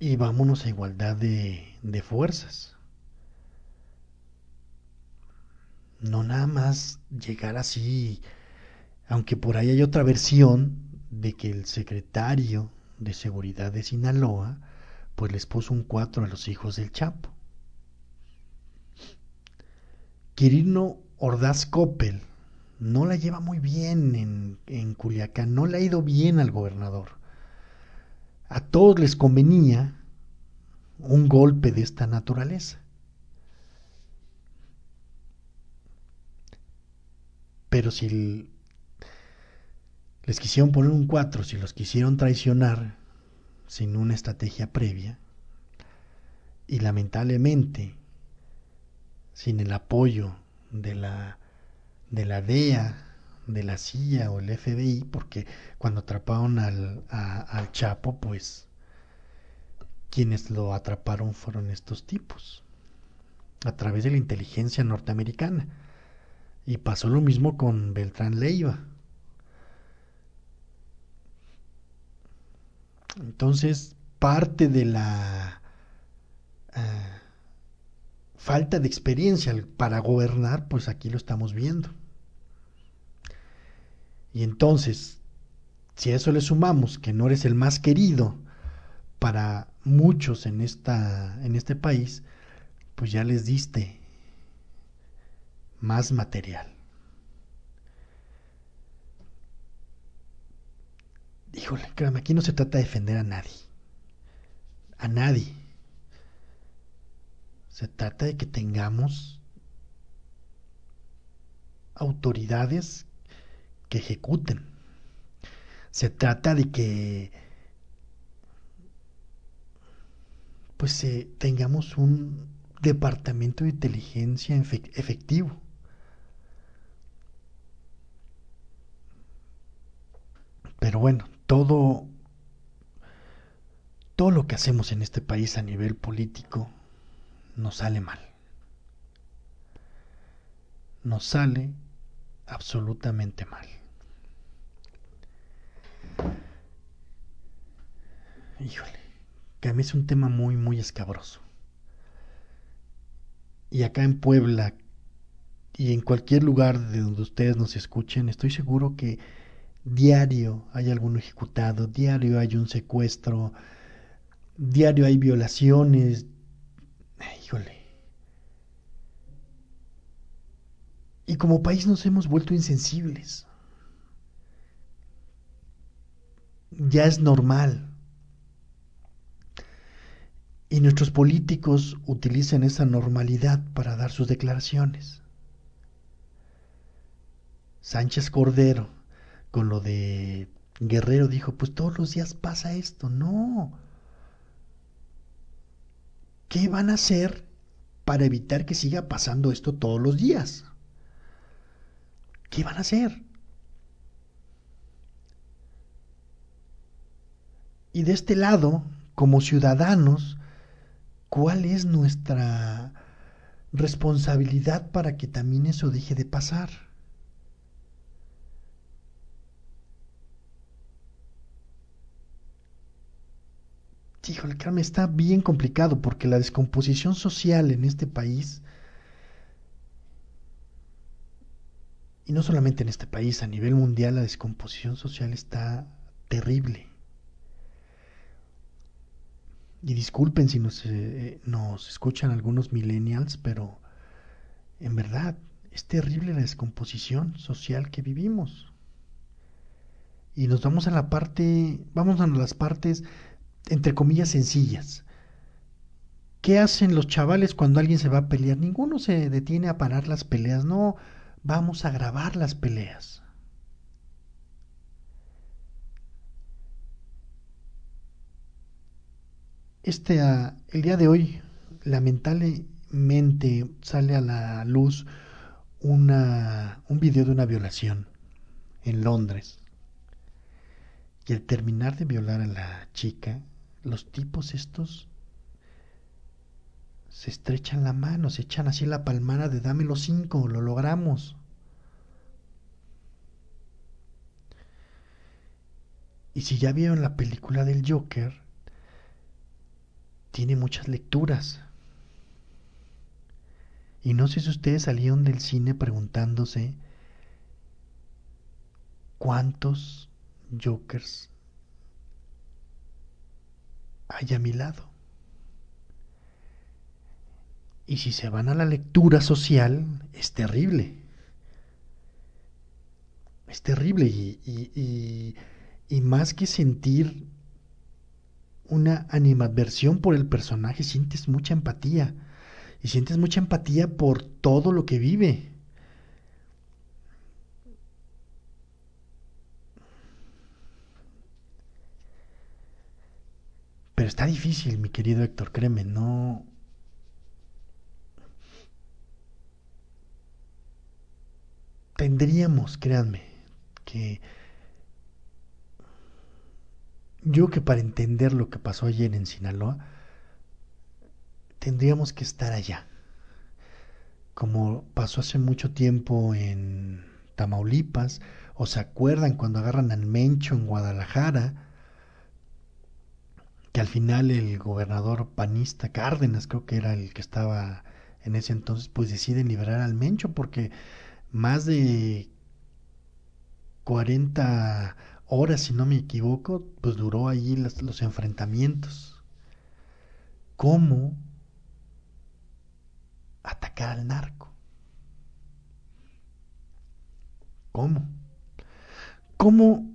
Y vámonos a igualdad de, de fuerzas. No nada más llegar así, aunque por ahí hay otra versión de que el secretario de Seguridad de Sinaloa, pues les puso un 4 a los hijos del Chapo. Quirino Ordaz Coppel no la lleva muy bien en, en Culiacán, no le ha ido bien al gobernador. A todos les convenía un golpe de esta naturaleza. Pero si les quisieron poner un 4 si los quisieron traicionar sin una estrategia previa y lamentablemente sin el apoyo de la de la DEA, de la CIA o el FBI, porque cuando atraparon al, al Chapo, pues quienes lo atraparon fueron estos tipos, a través de la inteligencia norteamericana. Y pasó lo mismo con Beltrán Leiva. Entonces, parte de la uh, falta de experiencia para gobernar, pues aquí lo estamos viendo. Y entonces, si a eso le sumamos que no eres el más querido para muchos en, esta, en este país, pues ya les diste más material. híjole, créame, aquí no se trata de defender a nadie. A nadie. Se trata de que tengamos autoridades que ejecuten. Se trata de que pues eh, tengamos un departamento de inteligencia efectivo. Pero bueno, todo, todo lo que hacemos en este país a nivel político nos sale mal. Nos sale absolutamente mal. Híjole, que a mí es un tema muy, muy escabroso. Y acá en Puebla y en cualquier lugar de donde ustedes nos escuchen, estoy seguro que diario hay alguno ejecutado, diario hay un secuestro, diario hay violaciones. Híjole. Y como país nos hemos vuelto insensibles. Ya es normal. Y nuestros políticos utilizan esa normalidad para dar sus declaraciones. Sánchez Cordero con lo de Guerrero dijo, pues todos los días pasa esto. No. ¿Qué van a hacer para evitar que siga pasando esto todos los días? ¿Qué van a hacer? Y de este lado, como ciudadanos, ¿cuál es nuestra responsabilidad para que también eso deje de pasar? Híjole, Carmen, está bien complicado porque la descomposición social en este país, y no solamente en este país, a nivel mundial la descomposición social está terrible. Y disculpen si nos, eh, nos escuchan algunos millennials, pero en verdad es terrible la descomposición social que vivimos. Y nos vamos a la parte, vamos a las partes, entre comillas, sencillas. ¿Qué hacen los chavales cuando alguien se va a pelear? Ninguno se detiene a parar las peleas, no, vamos a grabar las peleas. Este, ah, el día de hoy, lamentablemente, sale a la luz una, un video de una violación en Londres. Y al terminar de violar a la chica, los tipos estos se estrechan la mano, se echan así la palmana de dame los cinco, lo logramos. Y si ya vieron la película del Joker, tiene muchas lecturas. Y no sé si ustedes salieron del cine preguntándose cuántos jokers hay a mi lado. Y si se van a la lectura social, es terrible. Es terrible y, y, y más que sentir una animadversión por el personaje, sientes mucha empatía. Y sientes mucha empatía por todo lo que vive. Pero está difícil, mi querido Héctor, créeme, no... Tendríamos, créanme, que yo que para entender lo que pasó ayer en Sinaloa, tendríamos que estar allá. Como pasó hace mucho tiempo en Tamaulipas, o se acuerdan cuando agarran al Mencho en Guadalajara, que al final el gobernador panista Cárdenas, creo que era el que estaba en ese entonces, pues deciden liberar al Mencho porque más de 40 horas, si no me equivoco, pues duró allí los, enfrentamientos. ¿Cómo atacar al narco? ¿Cómo? ¿Cómo?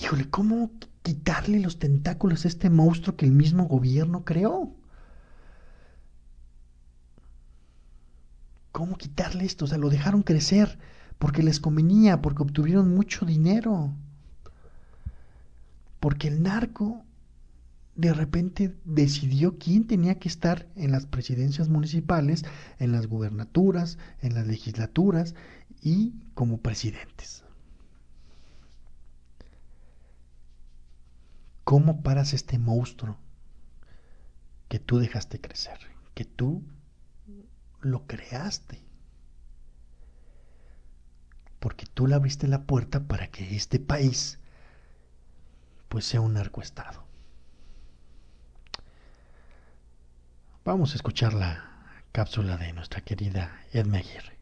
Híjole, ¿cómo quitarle los tentáculos a este monstruo que el mismo gobierno creó? ¿Cómo quitarle esto? O sea, lo dejaron crecer porque les convenía, porque obtuvieron mucho dinero. Porque el narco de repente decidió quién tenía que estar en las presidencias municipales, en las gubernaturas, en las legislaturas y como presidentes. ¿Cómo paras este monstruo que tú dejaste crecer, que tú lo creaste? Porque tú le abriste la puerta para que este país pues sea un narcoestado. Vamos a escuchar la cápsula de nuestra querida Edme Aguirre.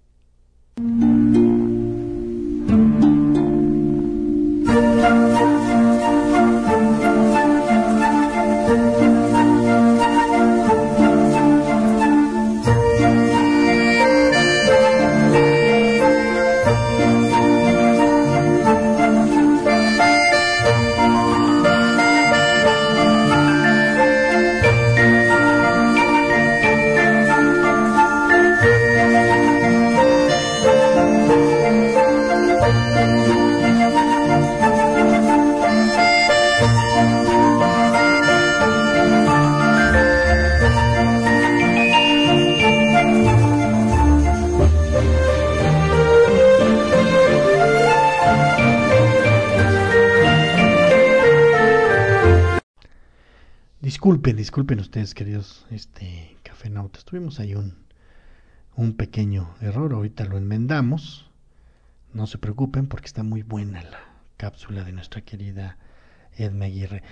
Disculpen, ustedes, queridos este, cafenautas. Tuvimos ahí un, un pequeño error, ahorita lo enmendamos. No se preocupen porque está muy buena la cápsula de nuestra querida Edme Aguirre.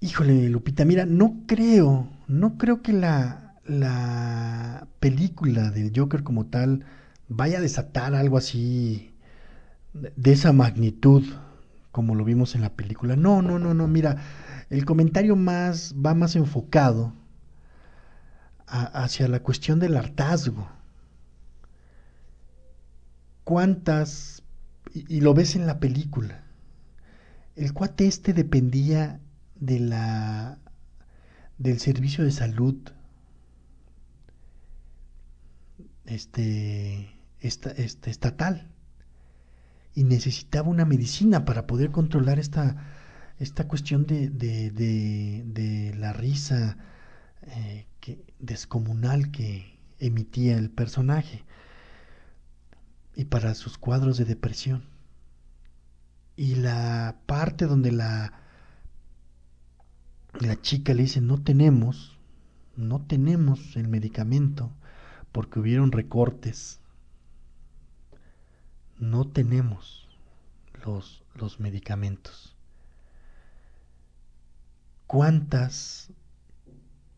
Híjole, Lupita, mira, no creo, no creo que la, la película del Joker como tal vaya a desatar algo así de esa magnitud como lo vimos en la película. No, no, no, no, mira, el comentario más va más enfocado hacia la cuestión del hartazgo. ¿Cuántas, y, lo ves en la película, el cuate este dependía de la del servicio de salud este, este estatal y necesitaba una medicina para poder controlar esta, esta cuestión de, de, la risa eh, que, descomunal que emitía el personaje y para sus cuadros de depresión. Y la parte donde la, la chica le dice, no tenemos, no tenemos el medicamento porque hubieron recortes no tenemos los, los medicamentos. ¿Cuántas,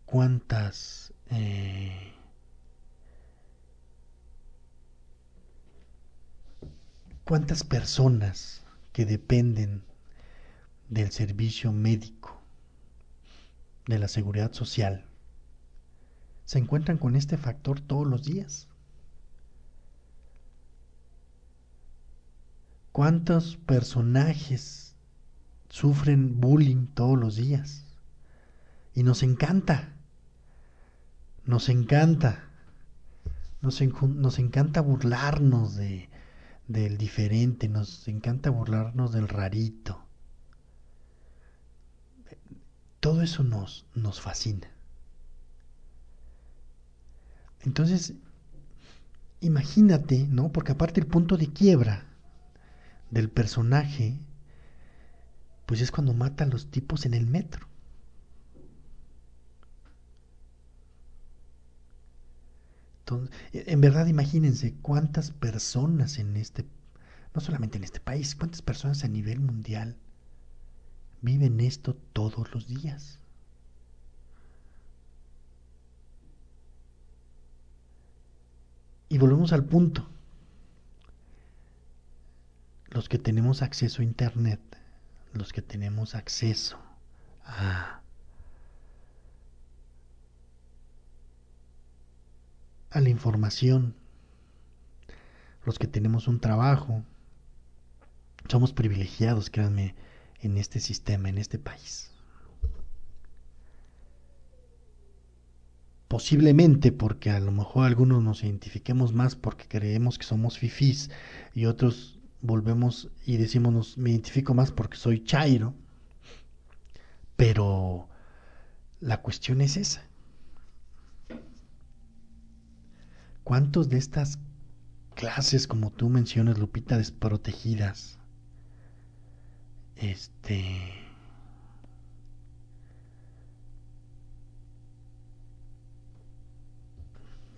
cuántas eh, cuántas personas que dependen del servicio médico, de la seguridad social, se encuentran con este factor todos los días? ¿Cuántos personajes sufren bullying todos los días? Y nos encanta, nos encanta, nos, encanta burlarnos de, del diferente, nos encanta burlarnos del rarito. Todo eso nos, nos fascina. Entonces, imagínate, ¿no? Porque aparte el punto de quiebra del personaje, pues es cuando mata a los tipos en el metro. En verdad imagínense cuántas personas en este, no solamente en este país, cuántas personas a nivel mundial viven esto todos los días. Y volvemos al punto los que tenemos acceso a Internet, los que tenemos acceso a, a la información, los que tenemos un trabajo, somos privilegiados, créanme, en este sistema, en este país. Posiblemente porque a lo mejor algunos nos identifiquemos más porque creemos que somos fifís y otros volvemos y decimos, me identifico más porque soy Chairo, pero la cuestión es esa. ¿Cuántos de estas clases, como tú mencionas, Lupita, desprotegidas, este,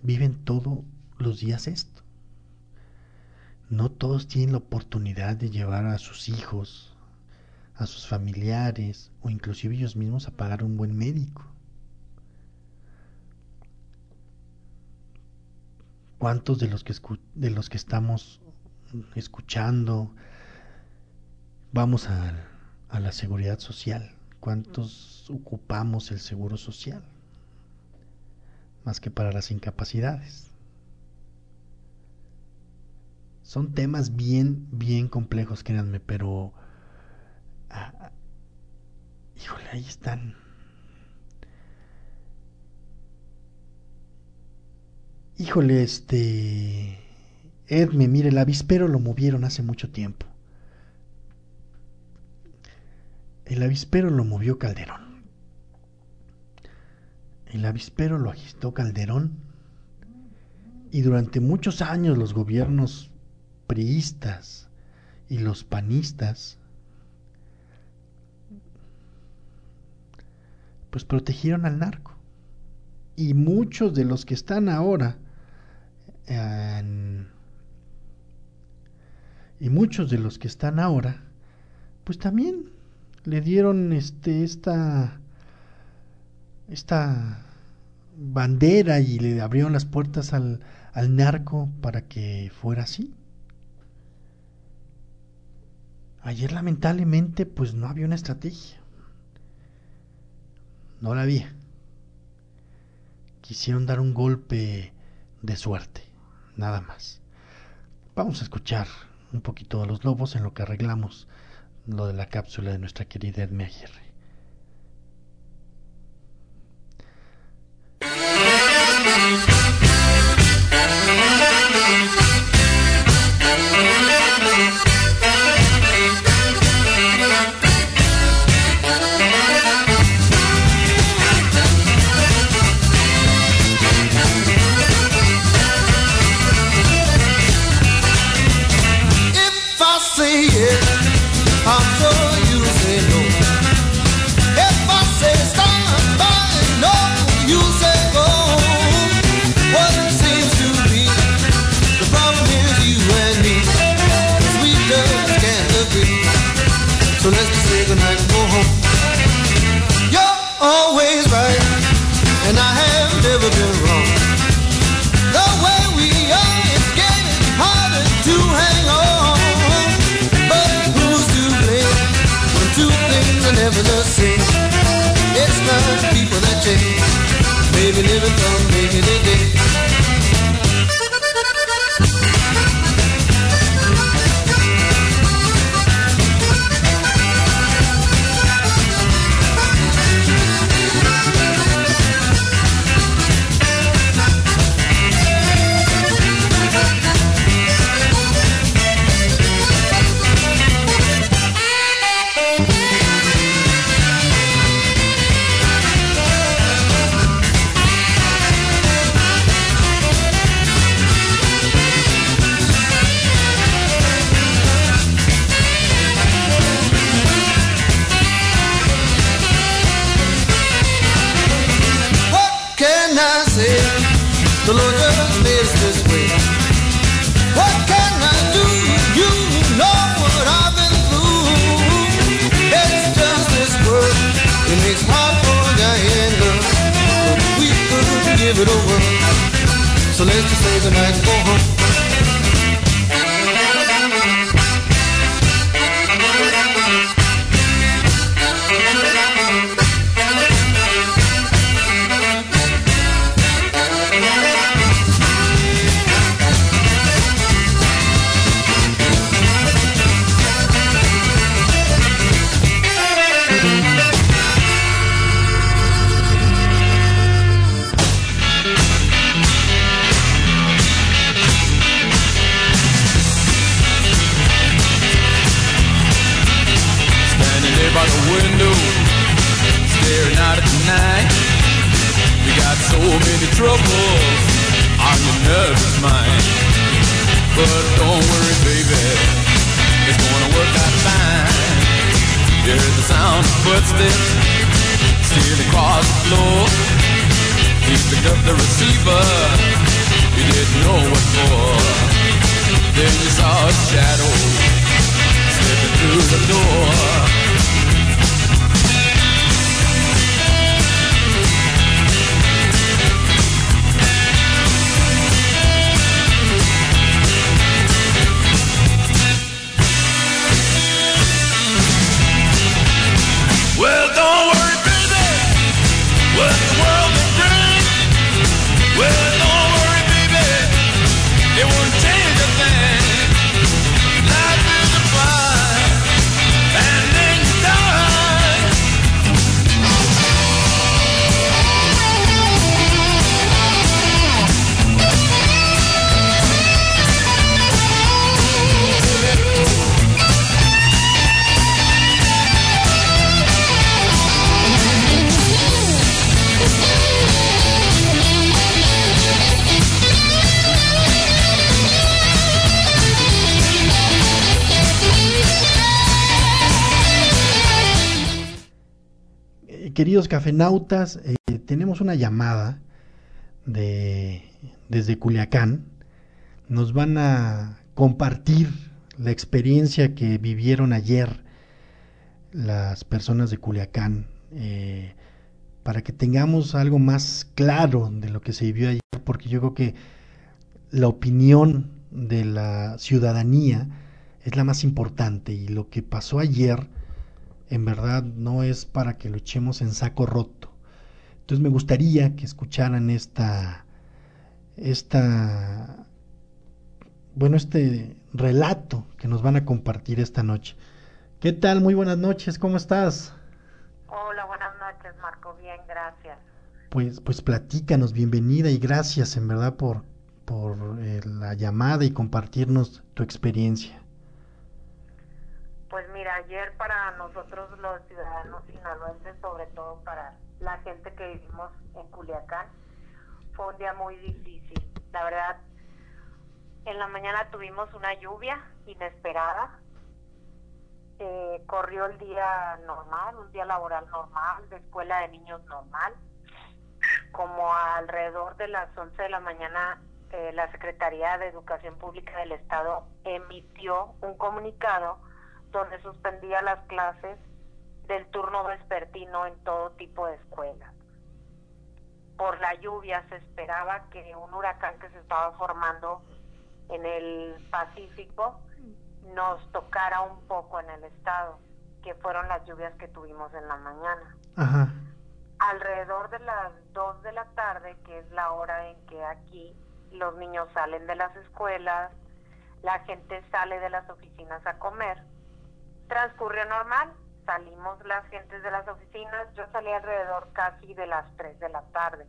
viven todos los días esto? no todos tienen la oportunidad de llevar a sus hijos, a sus familiares o inclusive ellos mismos a pagar un buen médico. ¿Cuántos de los que, de los que estamos escuchando vamos a, a la seguridad social? ¿Cuántos ocupamos el seguro social? Más que para las incapacidades. Son temas bien, bien complejos, créanme, pero... Ah, híjole, ahí están. Híjole, este... Edme, mire, el avispero lo movieron hace mucho tiempo. El avispero lo movió Calderón. El avispero lo agitó Calderón. Y durante muchos años los gobiernos priistas y los panistas pues protegieron al narco. Y muchos de los que están ahora y muchos de los que están ahora, pues también le dieron este esta esta bandera y le abrieron las puertas al, al narco para que fuera así. Ayer lamentablemente pues no había una estrategia. No la había. Quisieron dar un golpe de suerte, nada más. Vamos a escuchar un poquito de los lobos en lo que arreglamos lo de la cápsula de nuestra querida Edme Aguirre. give it over. So let's just stay the night and go home. Cafenautas, eh, tenemos una llamada de, desde Culiacán. Nos van a compartir la experiencia que vivieron ayer las personas de Culiacán eh, para que tengamos algo más claro de lo que se vivió ayer, porque yo creo que la opinión de la ciudadanía es la más importante y lo que pasó ayer en verdad no es para que lo echemos en saco roto. Entonces me gustaría que escucharan esta, esta, bueno, este relato que nos van a compartir esta noche. ¿Qué tal? Muy buenas noches, ¿cómo estás? Hola, buenas noches, Marco. Bien, gracias. Pues, pues platícanos, bienvenida y gracias en verdad por, por eh, la llamada y compartirnos tu experiencia. Pues mira, ayer para nosotros los ciudadanos sinaloenses, sobre todo para la gente que vivimos en Culiacán, fue un día muy difícil. La verdad, en la mañana tuvimos una lluvia inesperada. Eh, corrió el día normal, un día laboral normal, de escuela de niños normal. Como alrededor de las 11 de la mañana, eh, la Secretaría de Educación Pública del Estado emitió un comunicado donde suspendía las clases del turno vespertino en todo tipo de escuelas. Por la lluvia se esperaba que un huracán que se estaba formando en el Pacífico nos tocara un poco en el estado, que fueron las lluvias que tuvimos en la mañana. Ajá. Alrededor de las 2 de la tarde, que es la hora en que aquí los niños salen de las escuelas, la gente sale de las oficinas a comer, transcurrió normal, salimos las gentes de las oficinas, yo salí alrededor casi de las 3 de la tarde.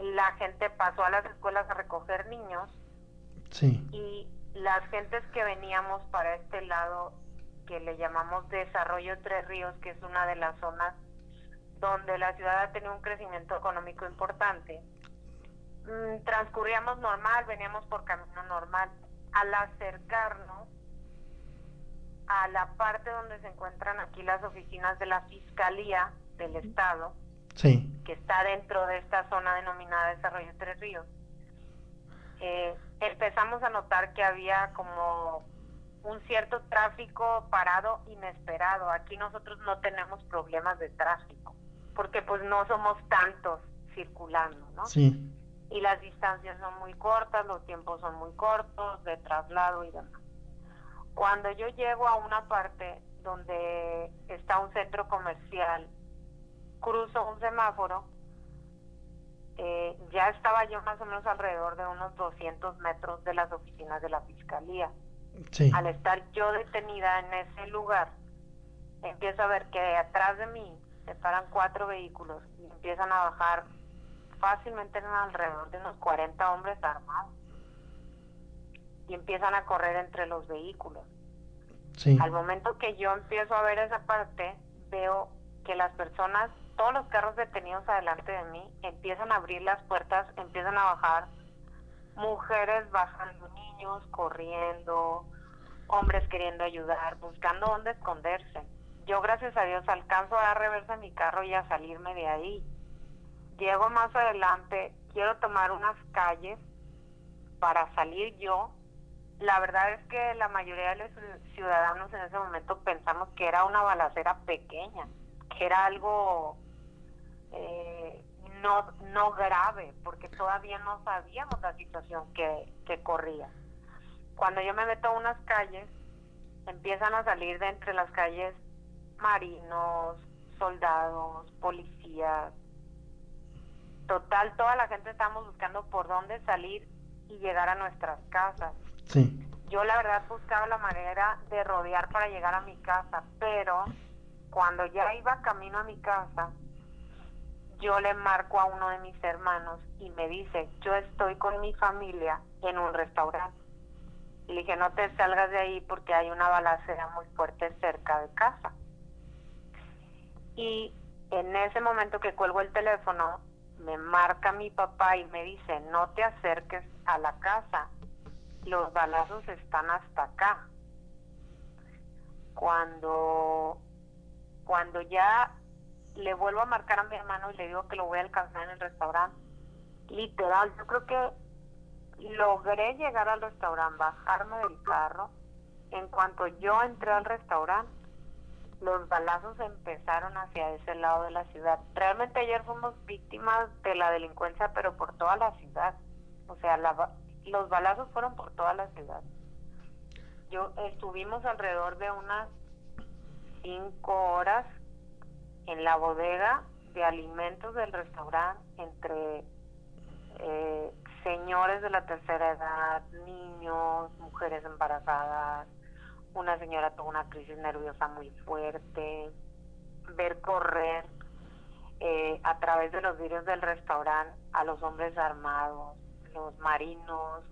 La gente pasó a las escuelas a recoger niños Sí. y las gentes que veníamos para este lado, que le llamamos Desarrollo Tres Ríos, que es una de las zonas donde la ciudad ha tenido un crecimiento económico importante, mm, transcurríamos normal, veníamos por camino normal. Al acercarnos a la parte donde se encuentran aquí las oficinas de la Fiscalía del Estado, Sí. que está dentro de esta zona denominada Desarrollo Tres Ríos, eh, empezamos a notar que había como un cierto tráfico parado inesperado. Aquí nosotros no tenemos problemas de tráfico, porque pues no somos tantos circulando, ¿no? Sí. Y las distancias son muy cortas, los tiempos son muy cortos de traslado y demás. Cuando yo llego a una parte donde está un centro comercial, cruzo un semáforo, eh, ya estaba yo más o menos alrededor de unos 200 metros de las oficinas de la fiscalía. Sí. Al estar yo detenida en ese lugar, empiezo a ver que atrás de mí se paran cuatro vehículos y empiezan a bajar fácilmente en alrededor de unos 40 hombres armados y empiezan a correr entre los vehículos. Sí. Al momento que yo empiezo a ver esa parte, veo que las personas, todos los carros detenidos adelante de mí, empiezan a abrir las puertas, empiezan a bajar, mujeres bajando, niños corriendo, hombres queriendo ayudar, buscando dónde esconderse. Yo, gracias a Dios, alcanzo a dar reversa a mi carro y a salirme de ahí. Llego más adelante, quiero tomar unas calles para salir yo. La verdad es que la mayoría de los ciudadanos en ese momento pensamos que era una balacera pequeña, que era algo eh, no, no grave, porque todavía no sabíamos la situación que, que corría. Cuando yo me meto a unas calles, empiezan a salir de entre las calles marinos, soldados, policías. Total, toda la gente estamos buscando por dónde salir y llegar a nuestras casas. Yo la verdad buscaba la manera de rodear para llegar a mi casa, pero cuando ya iba camino a mi casa, yo le marco a uno de mis hermanos y me dice, yo estoy con mi familia en un restaurante. Le dije, no te salgas de ahí porque hay una balacera muy fuerte cerca de casa. Y en ese momento que cuelgo el teléfono, me marca mi papá y me dice, no te acerques a la casa, los balazos están hasta acá. Cuando cuando ya le vuelvo a marcar a mi hermano y le digo que lo voy a alcanzar en el restaurante, literal, yo creo que logré llegar al restaurante, bajarme del carro. En cuanto yo entré al restaurante, los balazos empezaron hacia ese lado de la ciudad. Realmente ayer fuimos víctimas de la delincuencia, pero por toda la ciudad. O sea, los balazos fueron por toda la ciudad. Yo estuvimos alrededor de unas cinco horas en la bodega de alimentos del restaurante entre eh, señores de la tercera edad, niños, mujeres embarazadas. Una señora tuvo una crisis nerviosa muy fuerte. Ver correr eh, a través de los vidrios del restaurante a los hombres armados, los marinos,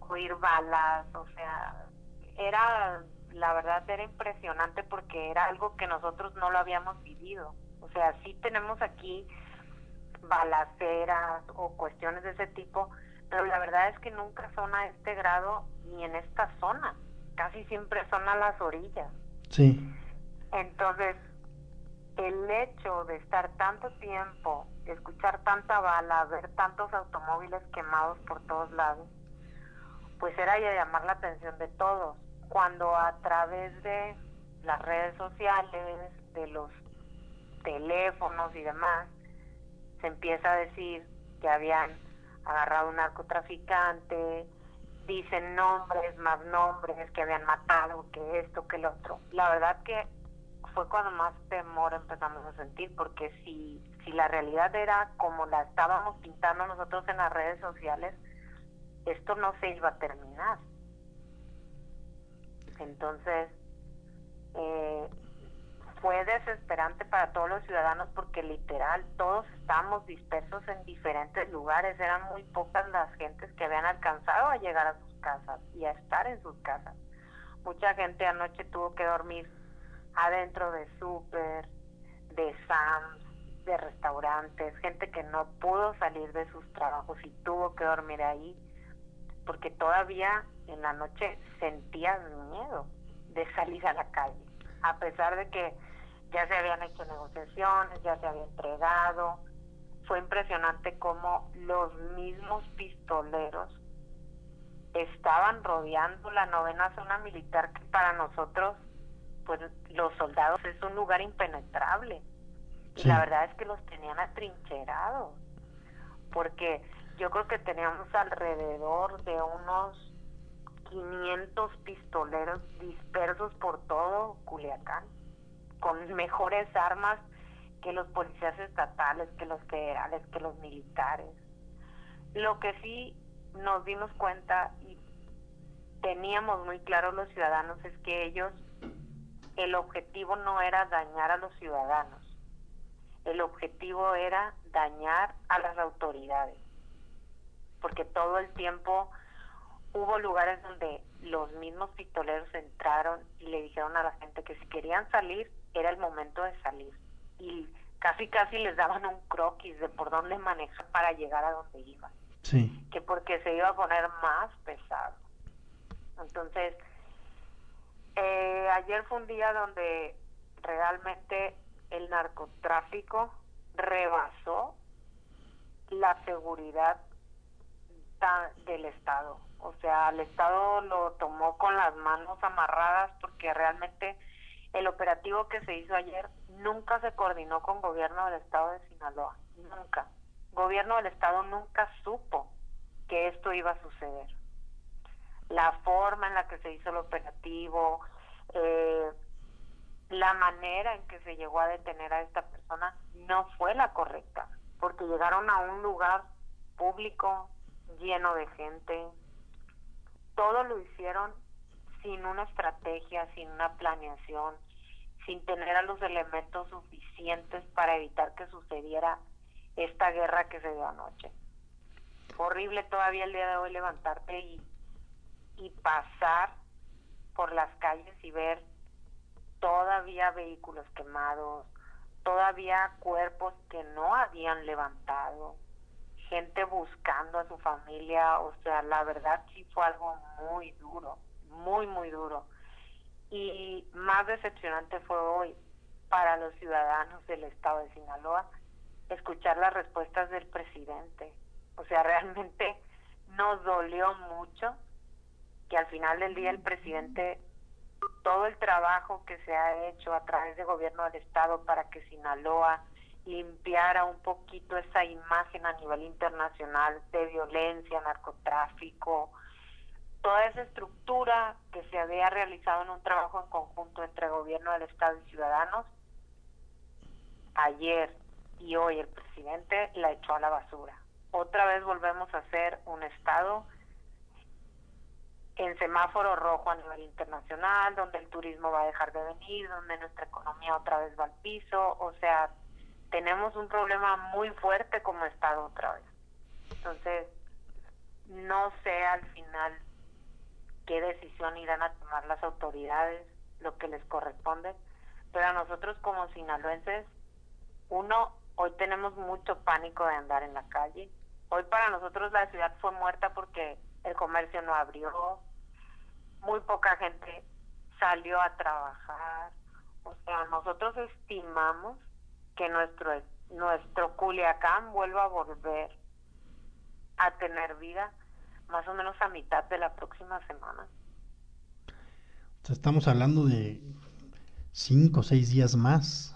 oír balas, o sea, era, la verdad era impresionante porque era algo que nosotros no lo habíamos vivido. O sea, sí tenemos aquí balaceras o cuestiones de ese tipo, pero la verdad es que nunca son a este grado ni en esta zona, casi siempre son a las orillas. Sí. Entonces, el hecho de estar tanto tiempo, escuchar tanta bala, ver tantos automóviles quemados por todos lados, pues era ya llamar la atención de todos. Cuando a través de las redes sociales, de los teléfonos y demás, se empieza a decir que habían agarrado un narcotraficante, dicen nombres, más nombres, que habían matado, que esto, que el otro. La verdad que fue cuando más temor empezamos a sentir, porque si, si la realidad era como la estábamos pintando nosotros en las redes sociales, esto no se iba a terminar. Entonces, eh, fue desesperante para todos los ciudadanos porque literal todos estábamos dispersos en diferentes lugares, eran muy pocas las gentes que habían alcanzado a llegar a sus casas y a estar en sus casas. Mucha gente anoche tuvo que dormir adentro de súper, de Sam's, de restaurantes, gente que no pudo salir de sus trabajos y tuvo que dormir ahí porque todavía en la noche sentían miedo de salir a la calle, a pesar de que ya se habían hecho negociaciones, ya se había entregado. Fue impresionante cómo los mismos pistoleros estaban rodeando la novena zona militar que para nosotros, pues los soldados es un lugar impenetrable. Y la verdad es que los tenían atrincherados, porque yo creo que teníamos alrededor de unos 500 pistoleros dispersos por todo Culiacán con mejores armas que los policías estatales, que los federales, que los militares. Lo que sí nos dimos cuenta y teníamos muy claro los ciudadanos es que ellos, el objetivo no era dañar a los ciudadanos, el objetivo era dañar a las autoridades, porque todo el tiempo hubo lugares donde los mismos pistoleros entraron y le dijeron a la gente que si querían salir, era el momento de salir. Y casi casi les daban un croquis de por dónde manejar para llegar a donde iban. Sí. Que porque se iba a poner más pesado. Entonces, eh, ayer fue un día donde realmente el narcotráfico rebasó la seguridad del Estado. O sea, el Estado lo tomó con las manos amarradas porque realmente el operativo que se hizo ayer nunca se coordinó con gobierno del estado de Sinaloa, nunca. Gobierno del estado nunca supo que esto iba a suceder. La forma en la que se hizo el operativo, eh, la manera en que se llegó a detener a esta persona no fue la correcta, porque llegaron a un lugar público lleno de gente, todo lo hicieron sin una estrategia, sin una planeación, sin tener a los elementos suficientes para evitar que sucediera esta guerra que se dio anoche. Horrible todavía el día de hoy levantarte y, y pasar por las calles y ver todavía vehículos quemados, todavía cuerpos que no habían levantado, gente buscando a su familia, o sea, la verdad sí fue algo muy duro muy, muy duro. Y más decepcionante fue hoy, para los ciudadanos del estado de Sinaloa escuchar las respuestas del presidente. O sea, [LAUGHS] realmente nos dolió mucho que al final del día el presidente, todo el trabajo que se ha hecho a través del gobierno del estado para que Sinaloa limpiara un poquito esa imagen a nivel internacional de violencia, narcotráfico, toda esa estructura que se había realizado en un trabajo en conjunto entre gobierno del Estado y ciudadanos, ayer y hoy el presidente la echó a la basura. Otra vez volvemos a ser un Estado en semáforo rojo a nivel internacional, donde el turismo va a dejar de venir, donde nuestra economía otra vez va al piso, o sea, tenemos un problema muy fuerte como Estado otra vez. Entonces, no sé al final qué decisión irán a tomar las autoridades, lo que les corresponde, pero a nosotros como sinaloenses, uno, hoy tenemos mucho pánico de andar en la calle. Hoy para nosotros la ciudad fue muerta porque el comercio no abrió, muy poca gente salió a trabajar. O sea, nosotros estimamos que nuestro nuestro Culiacán vuelva a volver a tener vida más o menos a mitad de la próxima semana. estamos hablando de cinco o seis días más.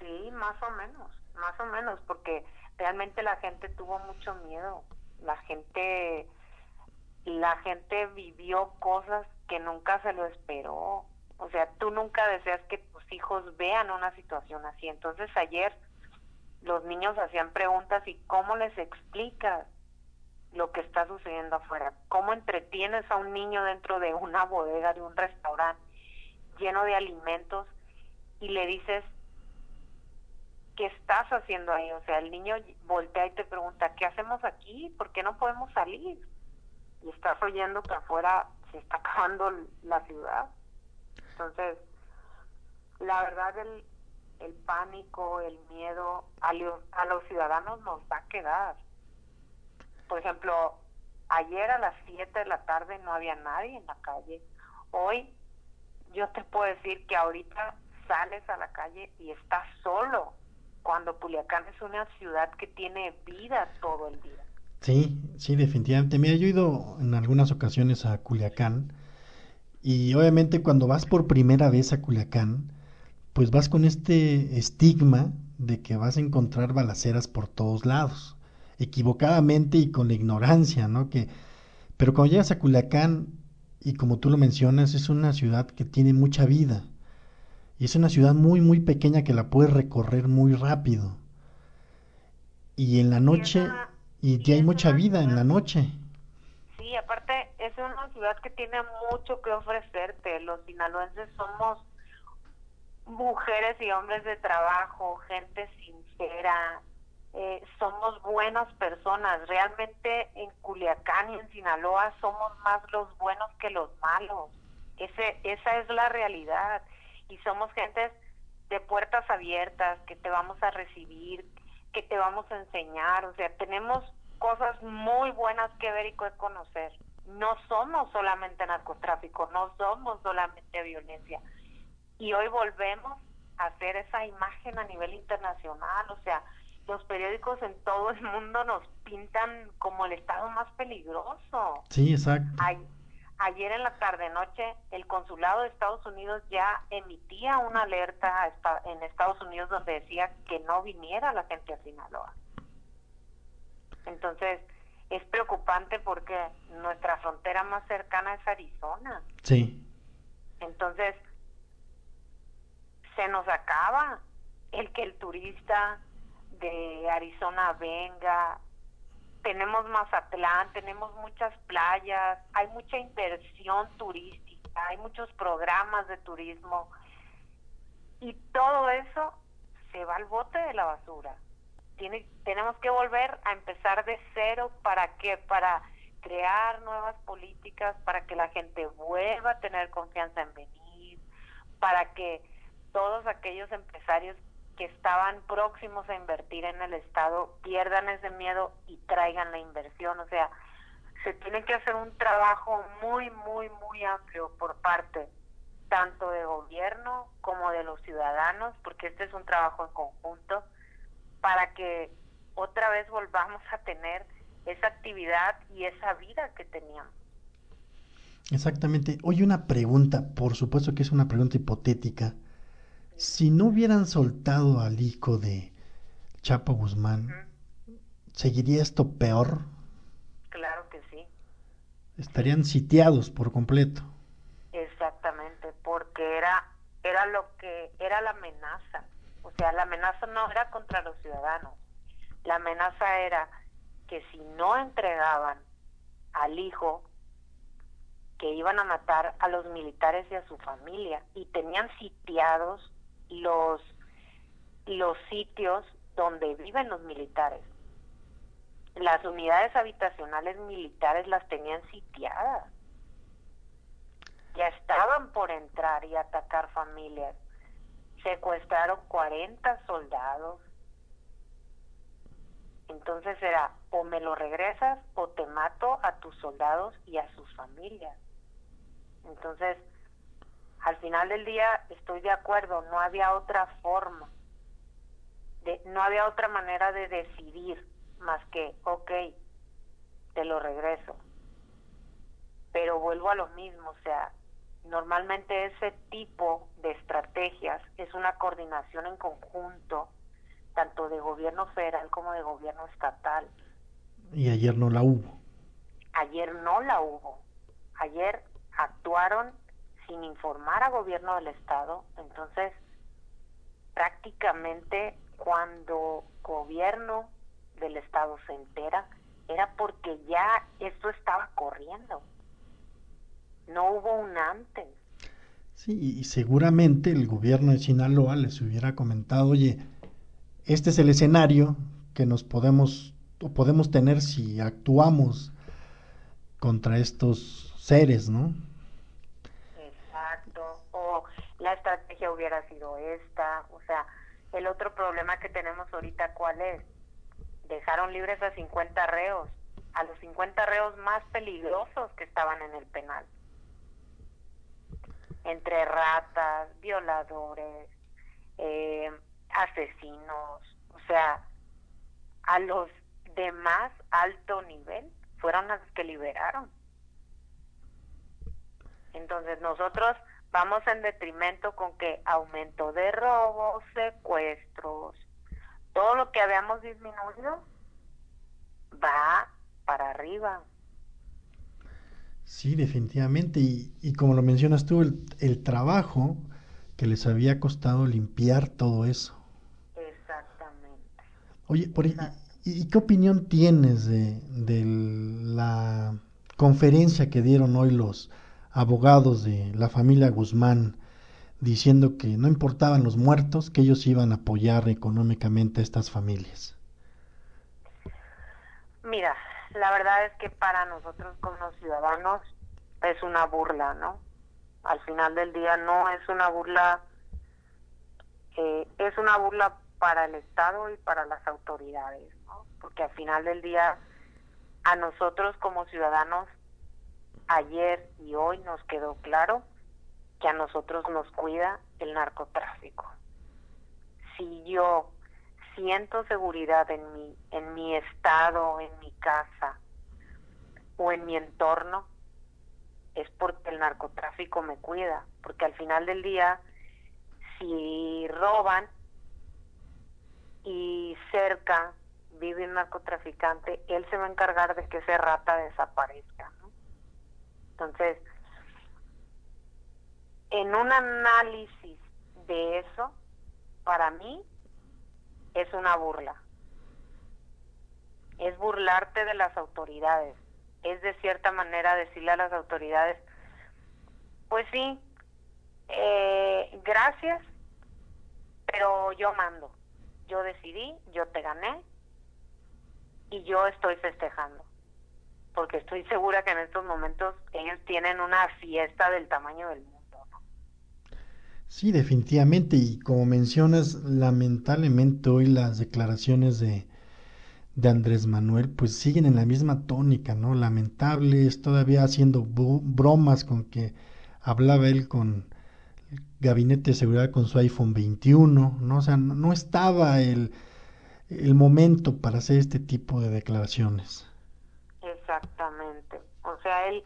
Sí, más o menos, más o menos, porque realmente la gente tuvo mucho miedo. La gente, la gente vivió cosas que nunca se lo esperó. O sea, tú nunca deseas que tus hijos vean una situación así. Entonces ayer los niños hacían preguntas y cómo les explicas lo que está sucediendo afuera. ¿Cómo entretienes a un niño dentro de una bodega, de un restaurante lleno de alimentos y le dices, ¿qué estás haciendo ahí? O sea, el niño voltea y te pregunta, ¿qué hacemos aquí? ¿Por qué no podemos salir? Y estás oyendo que afuera se está [LAUGHS] acabando la ciudad. Entonces, la verdad, el, el pánico, el miedo a, a los ciudadanos nos va a quedar por ejemplo, ayer a las 7 de la tarde no había nadie en la calle. Hoy yo te puedo decir que ahorita sales a la calle y estás solo, cuando Culiacán es una ciudad que tiene vida todo el día. Sí, sí, definitivamente. Mira, yo he ido en algunas ocasiones a Culiacán y obviamente cuando vas por primera vez a Culiacán, pues vas con este estigma de que vas a encontrar balaceras por todos lados equivocadamente y con la ignorancia, ¿no? Que, pero cuando llegas a Culiacán, y como tú lo mencionas, es una ciudad que tiene mucha vida. Y es una ciudad muy, muy pequeña que la puedes recorrer muy rápido. Y en la noche, y ya hay mucha vida en la noche. Sí, aparte es una ciudad que tiene mucho que ofrecerte. Los sinaloenses somos mujeres y hombres de trabajo, gente sincera, eh, somos buenas personas. Realmente en Culiacán y en Sinaloa somos más los buenos que los malos. Ese, esa es la realidad. Y somos gentes de puertas abiertas, que te vamos a recibir, que te vamos a enseñar. O sea, tenemos cosas muy buenas que ver y que conocer. No somos solamente narcotráfico, no somos solamente violencia. Y hoy volvemos a hacer esa imagen a nivel internacional. O sea, los periódicos en todo el mundo nos pintan como el estado más peligroso. Sí, exacto. ayer en la tarde-noche, el consulado de Estados Unidos ya emitía una alerta en Estados Unidos donde decía que no viniera la gente a Sinaloa. Entonces, es preocupante porque nuestra frontera más cercana es Arizona. Sí. Entonces, se nos acaba el que el turista de Arizona venga. Tenemos Mazatlán, tenemos muchas playas, hay mucha inversión turística, hay muchos programas de turismo y todo eso se va al bote de la basura. Tiene, tenemos que volver a empezar de cero para que para crear nuevas políticas para que la gente vuelva a tener confianza en venir, para que todos aquellos empresarios que estaban próximos a invertir en el Estado pierdan ese miedo y traigan la inversión. O sea, se tiene que hacer un trabajo muy, muy, muy amplio por parte tanto de gobierno como de los ciudadanos, porque este es un trabajo en conjunto, para que otra vez volvamos a tener esa actividad y esa vida que teníamos. Exactamente. Oye, una pregunta, por supuesto que es una pregunta hipotética. Si no hubieran soltado al hijo de Chapo Guzmán, ¿seguiría esto peor? Claro que sí. Estarían sitiados por completo. Exactamente, porque era era lo que era la amenaza. O sea, la amenaza no era contra los ciudadanos. La amenaza era que si no entregaban al hijo que iban a matar a los militares y a su familia y tenían sitiados los los sitios donde viven los militares. Las unidades habitacionales militares las tenían sitiadas. Ya estaban por entrar y atacar familias. Secuestraron 40 soldados. Entonces era o me lo regresas o te mato a tus soldados y a sus familias. Entonces, al final del día estoy de acuerdo, no había otra forma, de, no había otra manera de decidir más que, ok, te lo regreso. Pero vuelvo a lo mismo, o sea, normalmente ese tipo de estrategias es una coordinación en conjunto, tanto de gobierno federal como de gobierno estatal. Y ayer no la hubo. Ayer no la hubo. Ayer actuaron sin informar a gobierno del estado, entonces prácticamente cuando gobierno del estado se entera era porque ya esto estaba corriendo. No hubo un antes. Sí, y seguramente el gobierno de Sinaloa les hubiera comentado, oye, este es el escenario que nos podemos o podemos tener si actuamos contra estos seres, ¿no? Exacto. O la estrategia hubiera sido esta. O sea, el otro problema que tenemos ahorita, ¿cuál es? Dejaron libres a 50 reos, a los 50 reos más peligrosos que estaban en el penal. Entre ratas, violadores, eh, asesinos, o sea, a los de más alto nivel fueron los que liberaron. Entonces nosotros vamos en detrimento con que aumento de robos, secuestros, todo lo que habíamos disminuido va para arriba. Sí, definitivamente. Y, y como lo mencionas tú, el, el, trabajo que les había costado limpiar todo eso. Exactamente. Oye, por, y, ¿y qué opinión tienes de, de la conferencia que dieron hoy los abogados de la familia Guzmán diciendo que no importaban los muertos, que ellos iban a apoyar económicamente a estas familias? Mira, la verdad es que para nosotros como ciudadanos es una burla, ¿no? Al final del día no es una burla, eh, es una burla para el Estado y para las autoridades, ¿no? Porque al final del día a nosotros como ciudadanos ayer y hoy nos quedó claro que a nosotros nos cuida el narcotráfico. Si yo siento seguridad en mi, en mi estado, en mi casa o en mi entorno, es porque el narcotráfico me cuida, porque al final del día, si roban y cerca vive un narcotraficante, él se va a encargar de que esa rata desaparezca. Entonces, en un análisis de eso, para mí es una burla. Es burlarte de las autoridades. Es de cierta manera decirle a las autoridades, pues sí, eh, gracias, pero yo mando. Yo decidí, yo te gané y yo estoy festejando porque estoy segura que en estos momentos ellos tienen una fiesta del tamaño del mundo. ¿No? Sí, definitivamente, y como mencionas, lamentablemente hoy las declaraciones de, de Andrés Manuel pues siguen en la misma tónica, ¿no? Lamentables, todavía haciendo bromas con que hablaba él con gabinete de seguridad con su iPhone 21, ¿no? O sea, no, estaba el, el momento para hacer este tipo de declaraciones. Exactamente. O sea, él,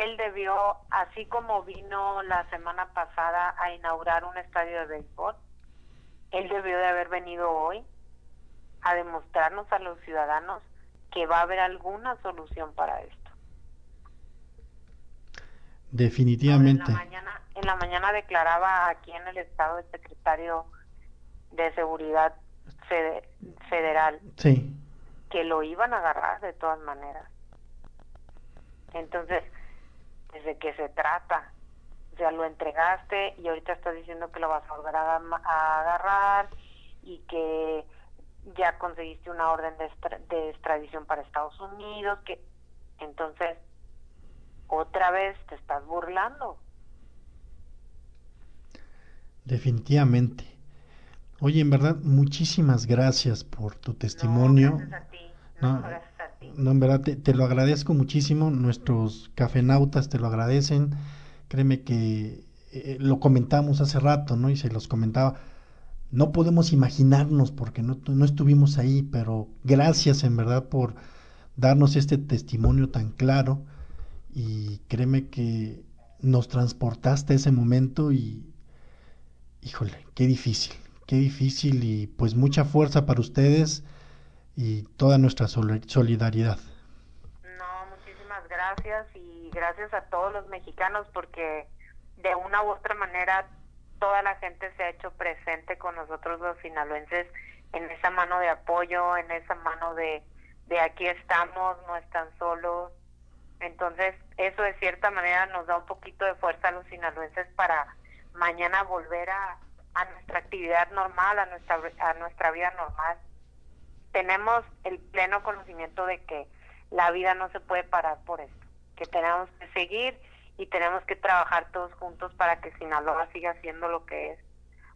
él debió, así como vino la semana pasada a inaugurar un estadio de béisbol, él debió de haber venido hoy a demostrarnos a los ciudadanos que va a haber alguna solución para esto. Definitivamente. En la, mañana, en la mañana declaraba aquí en el estado el secretario de Seguridad Federal sí. que lo iban a agarrar de todas maneras. Entonces, ¿desde qué se trata? Ya lo entregaste y ahorita estás diciendo que lo vas a volver a, a agarrar y que ya conseguiste una orden de, de extradición para Estados Unidos, que entonces otra vez te estás burlando. Definitivamente. Oye, en verdad, muchísimas gracias por tu testimonio. No, gracias a ti. No, gracias. No en verdad, te, lo agradezco muchísimo. Nuestros cafenautas te lo agradecen. Créeme que eh, lo comentamos hace rato, ¿no? Y se los comentaba. No podemos imaginarnos porque no, no estuvimos ahí, pero gracias en verdad por darnos este testimonio tan claro y créeme que nos transportaste a ese momento y híjole, qué difícil, qué difícil y pues mucha fuerza para ustedes y toda nuestra solidaridad. No, muchísimas gracias y gracias a todos los mexicanos porque de una u otra manera toda la gente se ha hecho presente con nosotros los sinaloenses en esa mano de apoyo, en esa mano de, de aquí estamos, no están solos, entonces, eso de cierta manera nos da un poquito de fuerza a los sinaloenses para mañana volver a, a nuestra actividad normal, a nuestra, a nuestra vida normal. Tenemos el pleno conocimiento de que la vida no se puede parar por esto, que tenemos que seguir y tenemos que trabajar todos juntos para que Sinaloa siga siendo lo que es.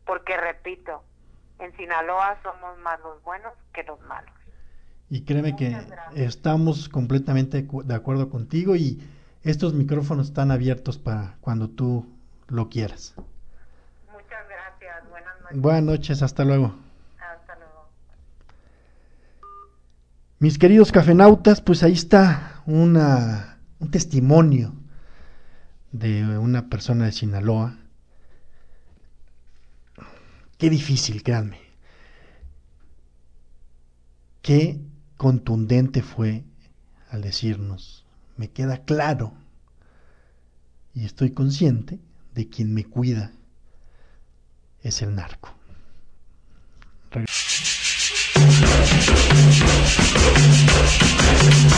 Porque, repito, en Sinaloa somos más los buenos que los malos. Y créeme que estamos completamente de acuerdo contigo y estos micrófonos están abiertos para cuando tú lo quieras. Muchas gracias. Buenas noches. Buenas noches. Hasta luego. Hasta luego. Mis queridos cafenautas, pues ahí está un testimonio de una persona de Sinaloa. Qué difícil, créanme. Qué contundente fue al decirnos, me queda claro y estoy consciente de quien me cuida es el narco. Thank you.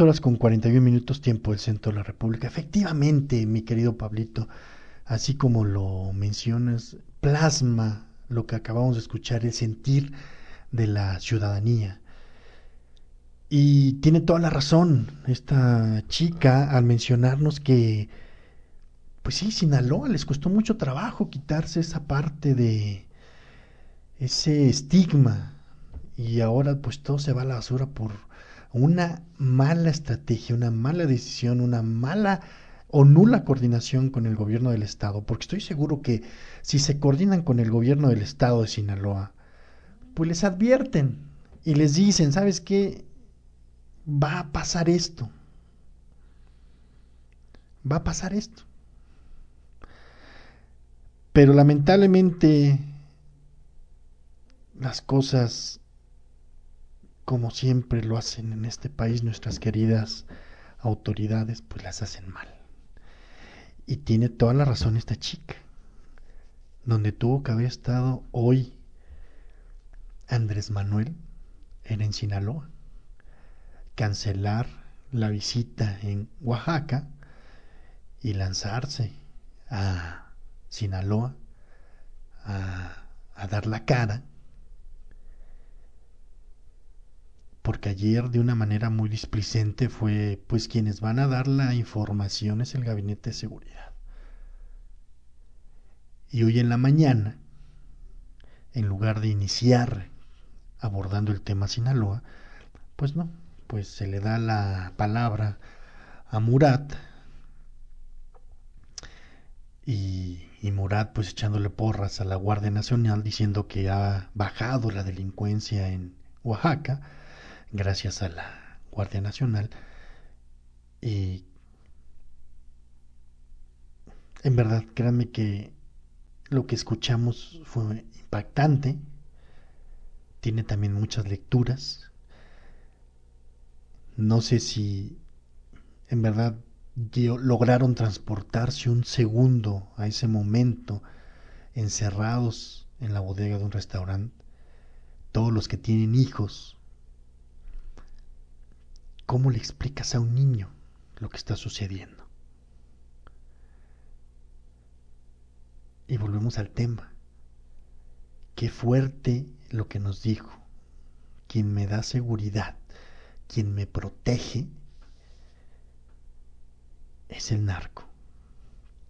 23 horas con 41 minutos tiempo del centro de la República. Efectivamente, mi querido Pablito, así como lo mencionas, plasma lo que acabamos de escuchar, el sentir de la ciudadanía. Y tiene toda la razón esta chica al mencionarnos que, pues sí, Sinaloa les costó mucho trabajo quitarse esa parte de ese estigma y ahora pues todo se va a la basura por una mala estrategia, una mala decisión, una mala o nula coordinación con el gobierno del estado, porque estoy seguro que si se coordinan con el gobierno del estado de Sinaloa, pues les advierten y les dicen, ¿sabes qué? Va a pasar esto. Va a pasar esto. Pero lamentablemente las cosas como siempre lo hacen en este país nuestras queridas autoridades, pues las hacen mal. Y tiene toda la razón esta chica. Donde tuvo que haber estado hoy Andrés Manuel era en Sinaloa. Cancelar la visita en Oaxaca y lanzarse a Sinaloa a, a dar la cara porque ayer de una manera muy displicente fue pues quienes van a dar la información es el gabinete de seguridad. Y hoy en la mañana, en lugar de iniciar abordando el tema Sinaloa, pues no, pues se le da la palabra a Murat y, y Murat pues echándole porras a la Guardia Nacional diciendo que ha bajado la delincuencia en Oaxaca, gracias a la Guardia Nacional. Y en verdad, créanme que lo que escuchamos fue impactante, tiene también muchas lecturas. No sé si en verdad lograron transportarse un segundo a ese momento encerrados en la bodega de un restaurante. Todos los que tienen hijos ¿Cómo le explicas a un niño lo que está sucediendo? Y volvemos al tema. Qué fuerte lo que nos dijo. Quien me da seguridad, quien me protege, es el narco.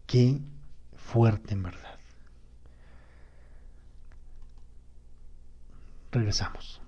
Qué fuerte en verdad. Regresamos.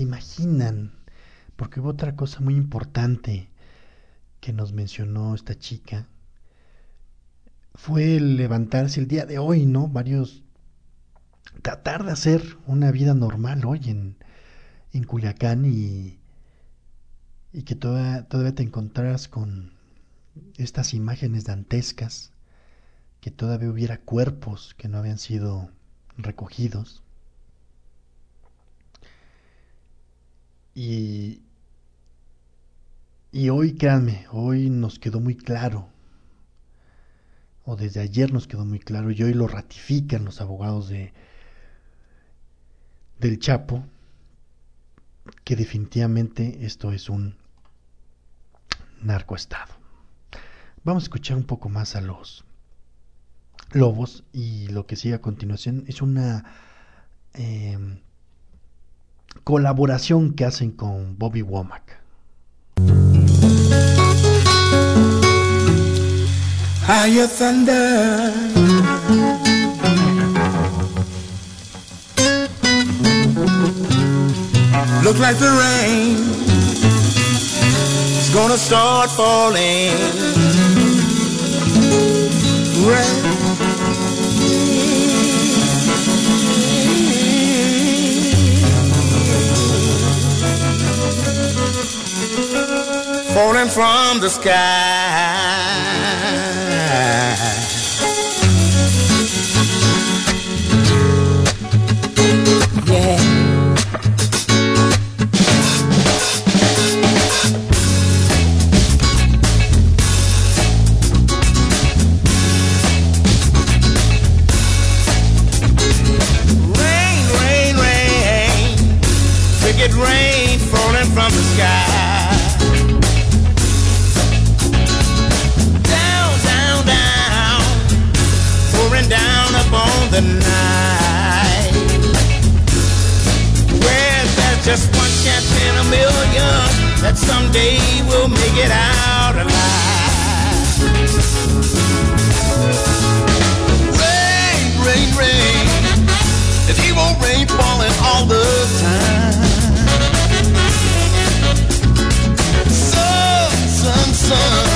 ¿Se imaginan? Porque hubo otra cosa muy importante que nos mencionó esta chica. Fue el levantarse el día de hoy, ¿no? Varios... Tratar de hacer una vida normal hoy en, en Culiacán y, y que todavía, todavía te encontraras con estas imágenes dantescas, que todavía hubiera cuerpos que no habían sido recogidos. Y, y hoy, créanme, hoy nos quedó muy claro, o desde ayer nos quedó muy claro, y hoy lo ratifican los abogados de del Chapo, que definitivamente esto es un narcoestado. Vamos a escuchar un poco más a los lobos y lo que sigue a continuación es una eh, colaboración que hacen con Bobby Womack. Higher thunder. Look like the rain is gonna start falling. Rain. Falling from the sky. That someday we'll make it out alive. Rain, rain, rain. And he won't rain falling all the time. Sun, sun, sun.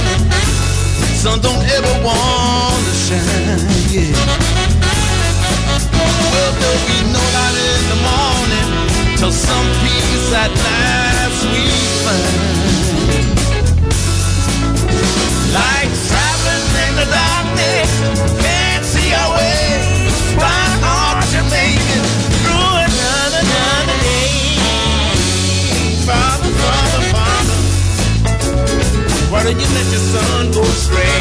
Sun don't ever want to shine, yeah. Well, there'll be no light in the morning till some peace at last we find. Like traveling in the darkness, can't see our way. Why aren't you making through another, another day? Father, Father, Father, why don't you let your son go astray?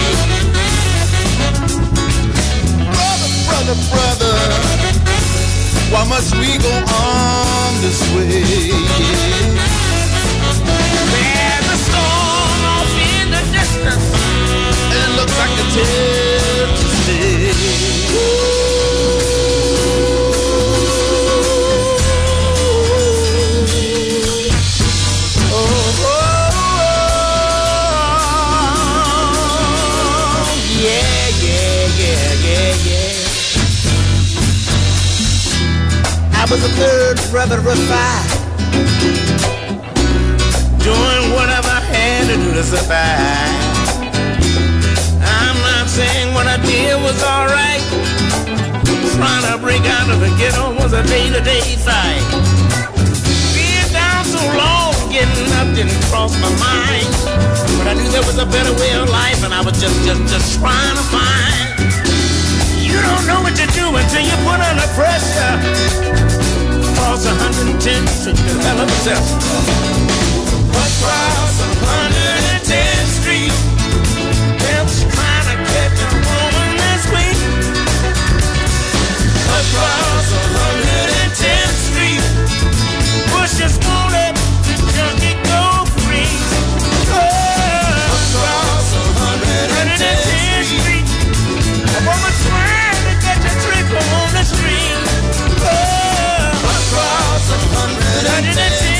Brother, brother, brother, why must we go on this way? There's a storm off in the distance, and it looks like a tale to stay. I was the third brother of five, doing whatever I had to do to survive. I'm not saying what I did was alright. Trying to break out of the ghetto was a day-to-day fight. Being down so long, getting up didn't cross my mind. But I knew there was a better way of life, and I was just, just, just trying to find. You don't know what you do until you put under pressure costs 110 to develop itself. What cross 110th Street? Pimps trying to catch a woman this week. What cross 110th Street? Push this to junkie go. infinity.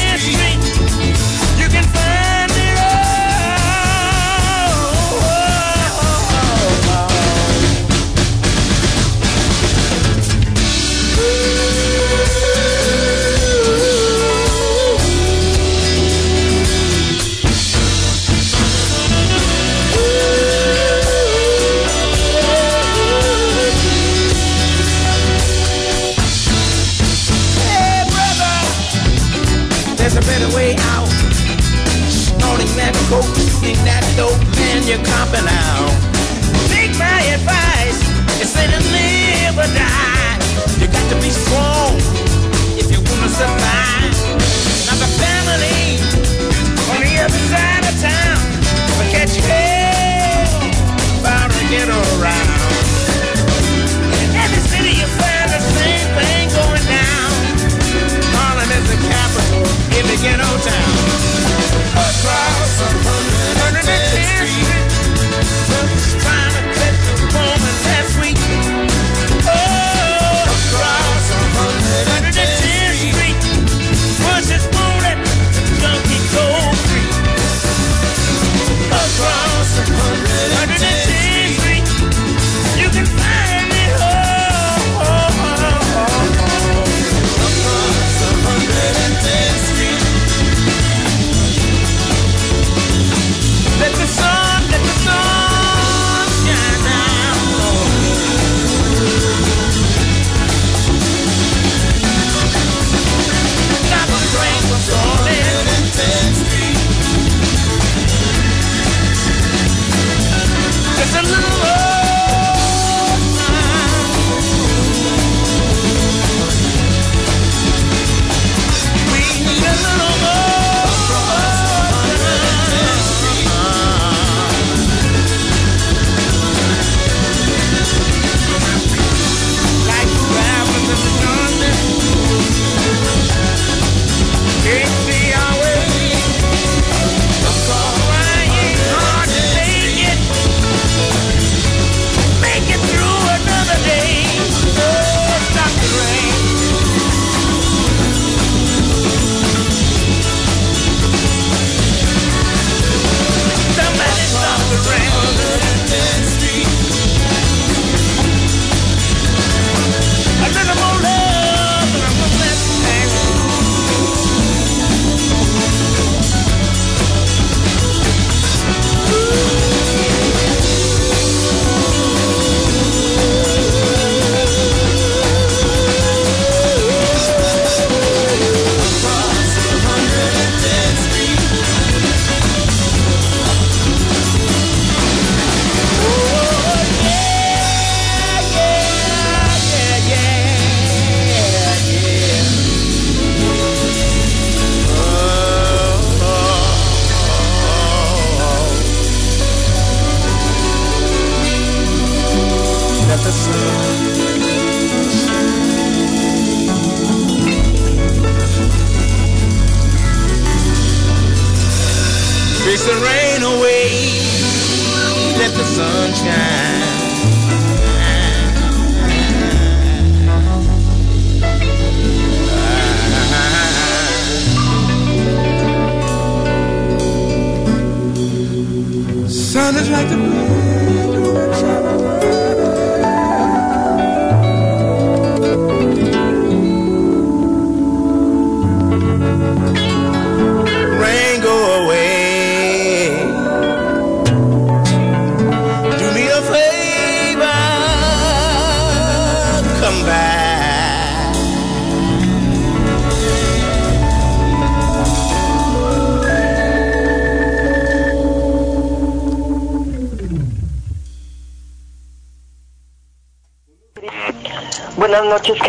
sing that dope, man, you're comping out. Take my advice and say to live or die. You got to be strong if you wanna survive.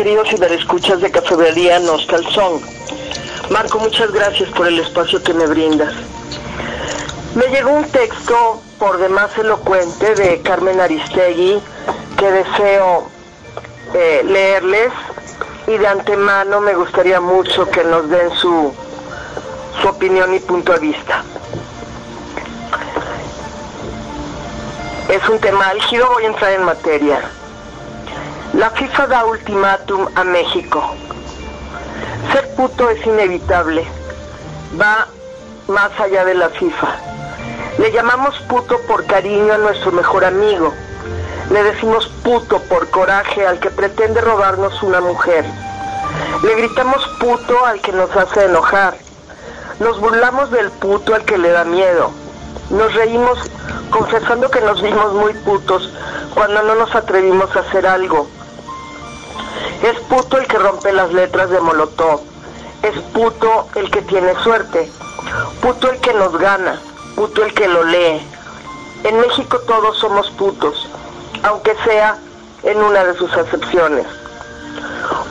Queridos ciberescuchas de Cafetería Nostalzón. Marco, muchas gracias por el espacio que me brindas. Me llegó un texto por demás elocuente de Carmen Aristegui que deseo eh, leerles y de antemano me gustaría mucho que nos den su, su opinión y punto de vista. Es un tema álgido, voy a entrar en materia. La FIFA da ultimátum a México. Ser puto es inevitable. Va más allá de la FIFA. Le llamamos puto por cariño a nuestro mejor amigo. Le decimos puto por coraje al que pretende robarnos una mujer. Le gritamos puto al que nos hace enojar. Nos burlamos del puto al que le da miedo. Nos reímos confesando que nos vimos muy putos cuando no nos atrevimos a hacer algo. Es puto el que rompe las letras de Molotov. Es puto el que tiene suerte. Puto el que nos gana. Puto el que lo lee. En México todos somos putos, aunque sea en una de sus acepciones.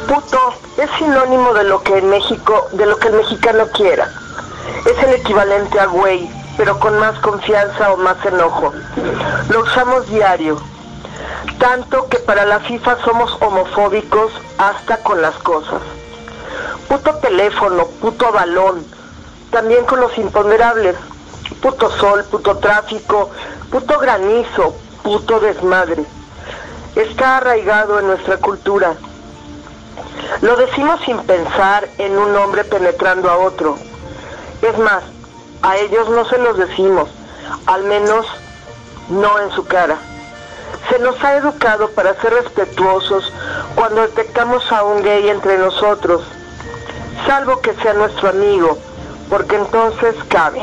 Puto es sinónimo de lo que en México, de lo que el mexicano quiera. Es el equivalente a güey, pero con más confianza o más enojo. Lo usamos diario. Tanto que para la FIFA somos homofóbicos hasta con las cosas. Puto teléfono, puto balón, también con los imponderables. Puto sol, puto tráfico, puto granizo, puto desmadre. Está arraigado en nuestra cultura. Lo decimos sin pensar en un hombre penetrando a otro. Es más, a ellos no se los decimos, al menos no en su cara. Se nos ha educado para ser respetuosos cuando detectamos a un gay entre nosotros, salvo que sea nuestro amigo, porque entonces cabe.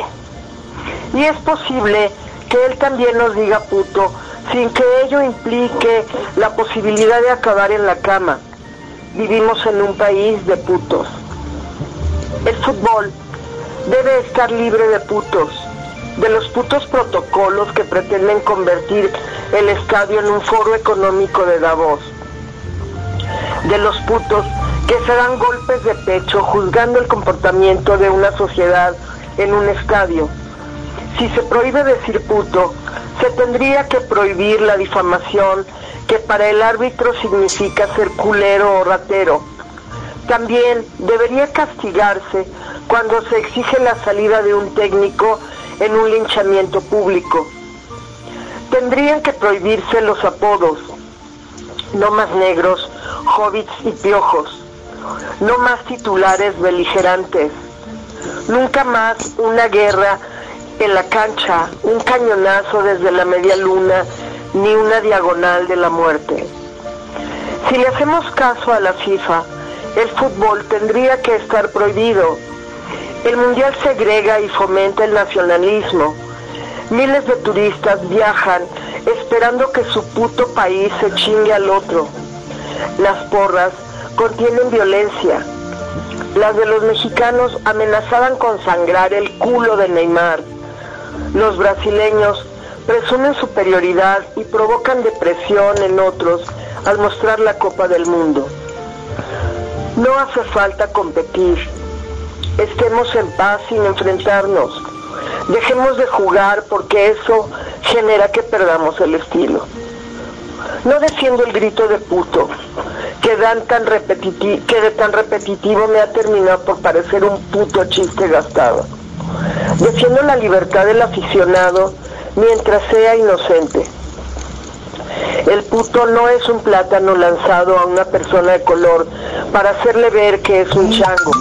Y es posible que él también nos diga puto sin que ello implique la posibilidad de acabar en la cama. Vivimos en un país de putos. El fútbol debe estar libre de putos, de los putos protocolos que pretenden convertir el estadio en un foro económico de Davos, de los putos que se dan golpes de pecho juzgando el comportamiento de una sociedad en un estadio. Si se prohíbe decir puto, se tendría que prohibir la difamación que para el árbitro significa ser culero o ratero. También debería castigarse cuando se exige la salida de un técnico en un linchamiento público. Tendrían que prohibirse los apodos, no más negros, hobbits y piojos, no más titulares beligerantes, nunca más una guerra en la cancha, un cañonazo desde la media luna, ni una diagonal de la muerte. Si le hacemos caso a la FIFA, el fútbol tendría que estar prohibido. El mundial segrega y fomenta el nacionalismo. Miles de turistas viajan esperando que su puto país se chingue al otro. Las porras contienen violencia. Las de los mexicanos amenazaban con sangrar el culo de Neymar. Los brasileños presumen superioridad y provocan depresión en otros al mostrar la Copa del Mundo. No hace falta competir. Estemos en paz sin enfrentarnos. Dejemos de jugar porque eso genera que perdamos el estilo. No defiendo el grito de puto, que, tan que de tan repetitivo me ha terminado por parecer un puto chiste gastado. Defiendo la libertad del aficionado mientras sea inocente. El puto no es un plátano lanzado a una persona de color para hacerle ver que es un chango.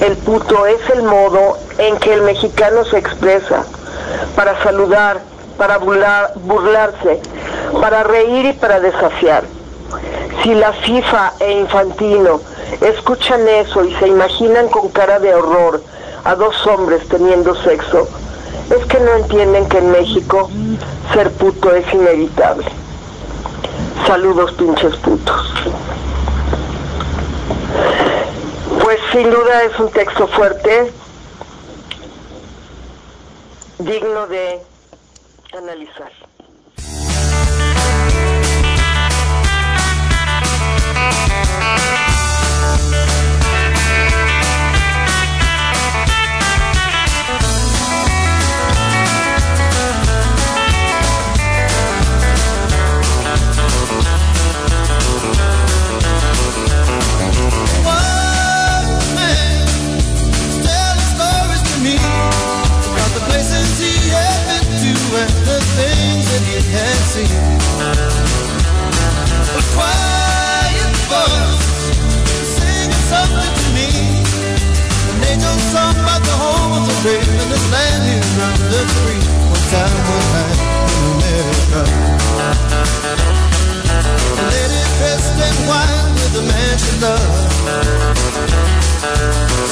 El puto es el modo en que el mexicano se expresa, para saludar, para burlar, burlarse, para reír y para desafiar. Si la FIFA e Infantino escuchan eso y se imaginan con cara de horror a dos hombres teniendo sexo, es que no entienden que en México ser puto es inevitable. Saludos pinches putos. Pues sin duda es un texto fuerte, digno de analizar. The tree. One time, in America. Lady dressed in white with a man she loved.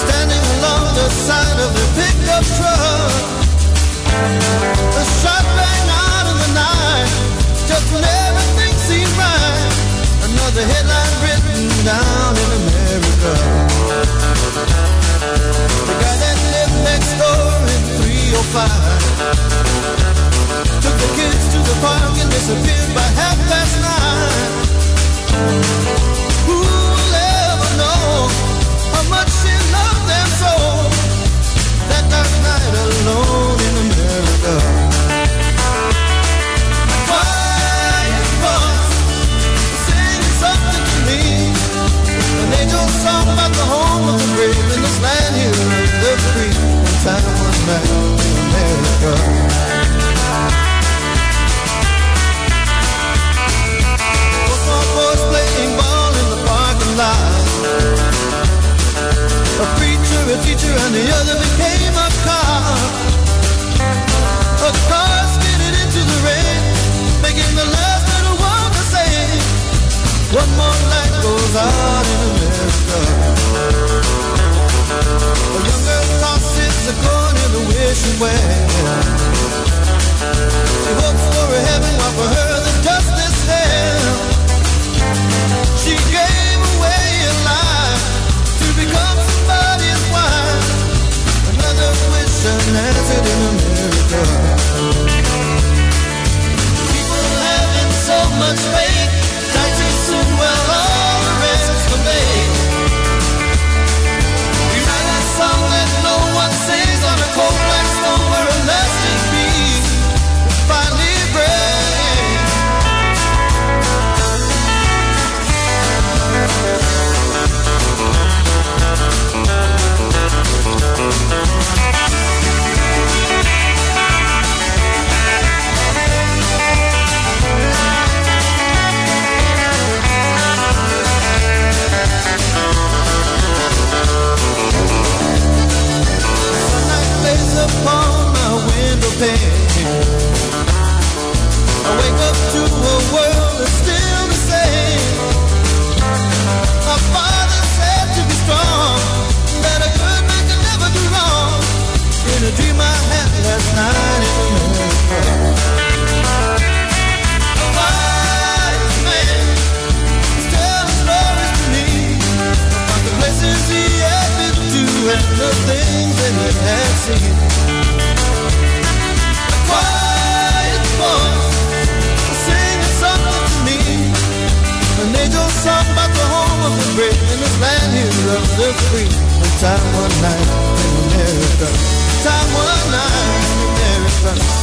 Standing along the side of pickup truck. Shot rang out in the night, just when everything seemed right. Another headline written down Took the in 305 took park and disappeared by half past nine. Who'll ever know how much she loved them so? That dark night alone in America. Quiet voice singing something to me. An angel song about the home of the brave in this land here of the free. One time, playing ball in the parking lot. A preacher, a teacher, and the other became a car. A car skidded into the rain, making the last little one One more light goes out in America. Wishing well. She hopes for a heaven while for her the justice hell. She gave away her life to become somebody's wife. Another wish unanswered in America. People having so much faith, time one night in America. Time one night in America.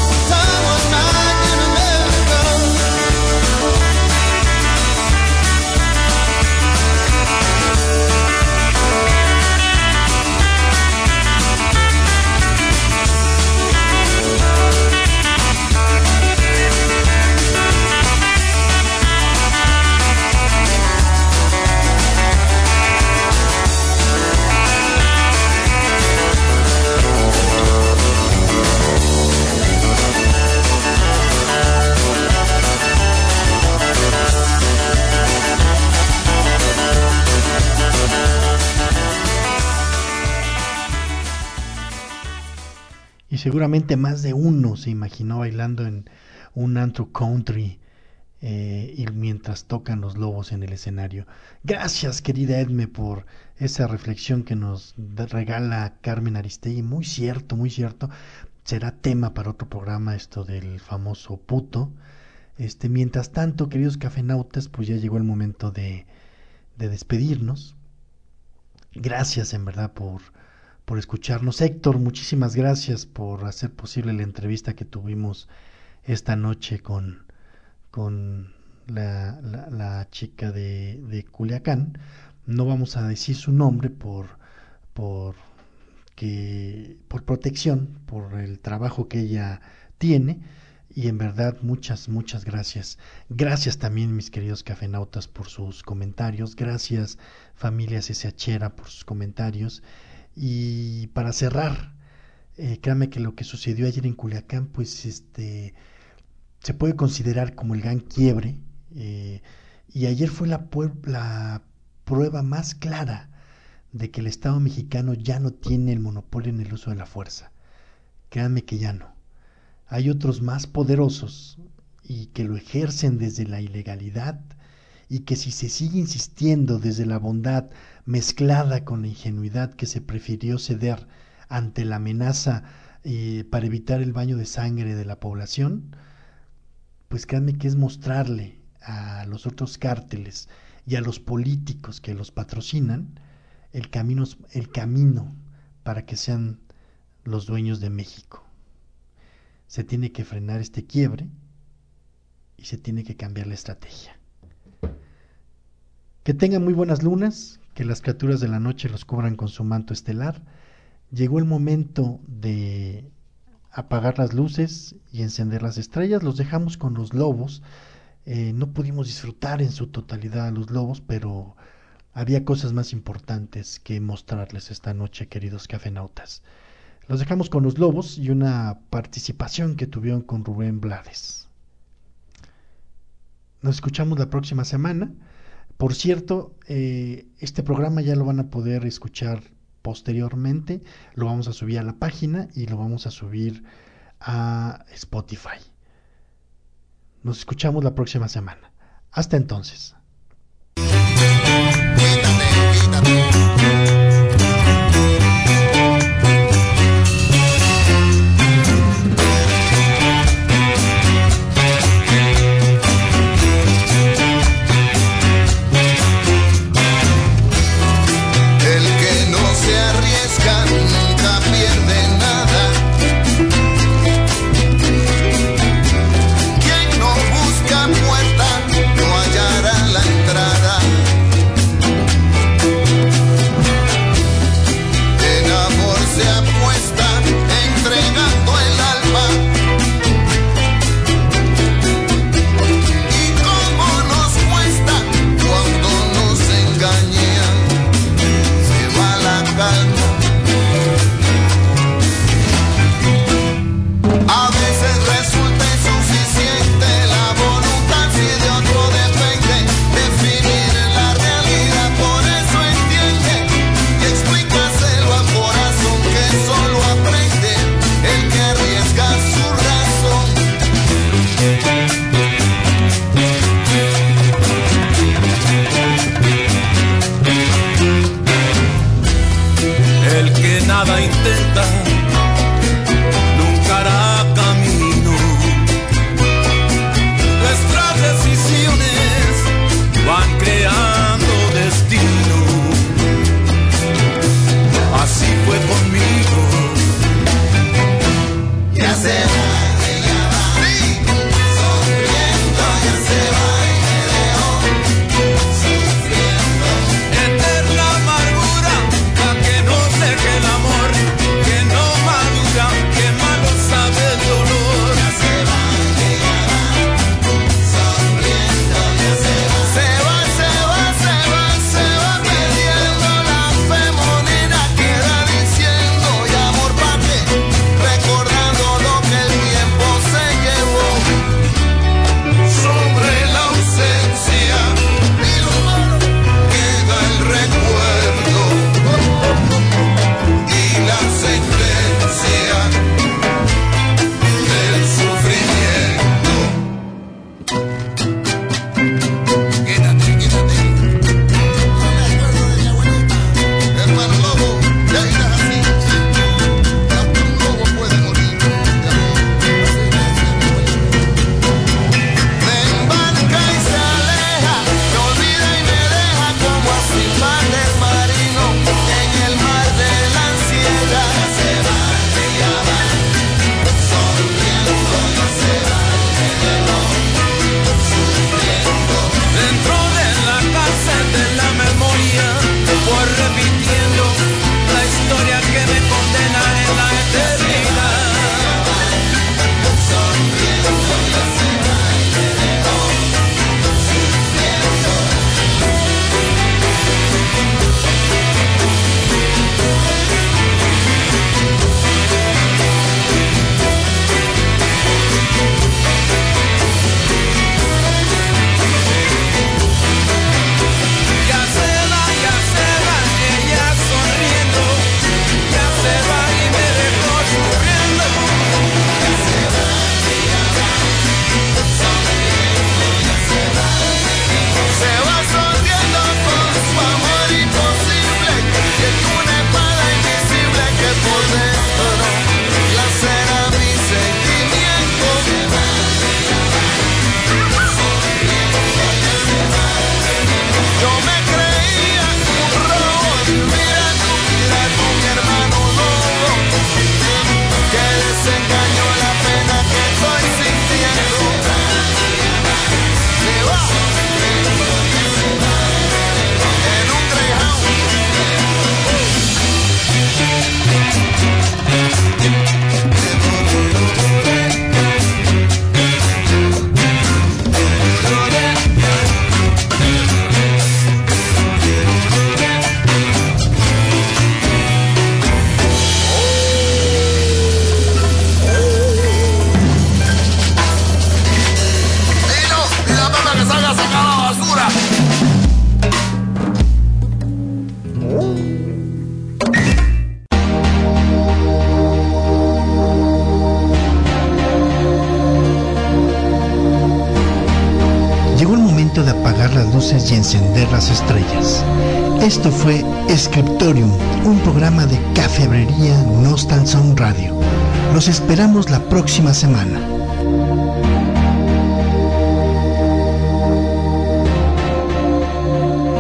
Seguramente más de uno se imaginó bailando en un antro country eh, y mientras tocan los lobos en el escenario. Gracias, querida Edme, por esa reflexión que nos regala Carmen Aristegui. Muy cierto, muy cierto. Será tema para otro programa esto del famoso puto. Este, mientras tanto, queridos cafenautas, pues ya llegó el momento de, de despedirnos. Gracias en verdad por, por escucharnos. Héctor, muchísimas gracias por hacer posible la entrevista que tuvimos esta noche con, con la, la- chica de, de Culiacán. No vamos a decir su nombre por, por, que, por protección, por el trabajo que ella tiene. Y en verdad, muchas, muchas gracias. Gracias también, mis queridos cafenautas, por sus comentarios. Gracias, familia SSHera, por sus comentarios. Y para cerrar, eh, créanme que lo que sucedió ayer en Culiacán, pues este se puede considerar como el gran quiebre. eh, y ayer fue la, la prueba más clara de que el Estado mexicano ya no tiene el monopolio en el uso de la fuerza. Créanme que ya no. Hay otros más poderosos y que lo ejercen desde la ilegalidad y que si se sigue insistiendo desde la bondad mezclada con la ingenuidad que se prefirió ceder ante la amenaza eh, para evitar el baño de sangre de la población, pues créanme que es mostrarle a los otros cárteles y a los políticos que los patrocinan el camino, el camino para que sean los dueños de México. Se tiene que frenar este quiebre y se tiene que cambiar la estrategia. Que tengan muy buenas lunas, que las criaturas de la noche los cubran con su manto estelar. Llegó el momento de apagar las luces y encender las estrellas. Los dejamos con los lobos. Eh, no pudimos disfrutar en su totalidad a los lobos, pero había cosas más importantes que mostrarles esta noche, queridos cafenautas. Los dejamos con los lobos y una participación que tuvieron con Rubén Blades. Nos escuchamos la próxima semana. Por cierto, eh, este programa ya lo van a poder escuchar posteriormente. Lo vamos a subir a la página y lo vamos a subir a Spotify. Nos escuchamos la próxima semana. Hasta entonces. Próxima semana.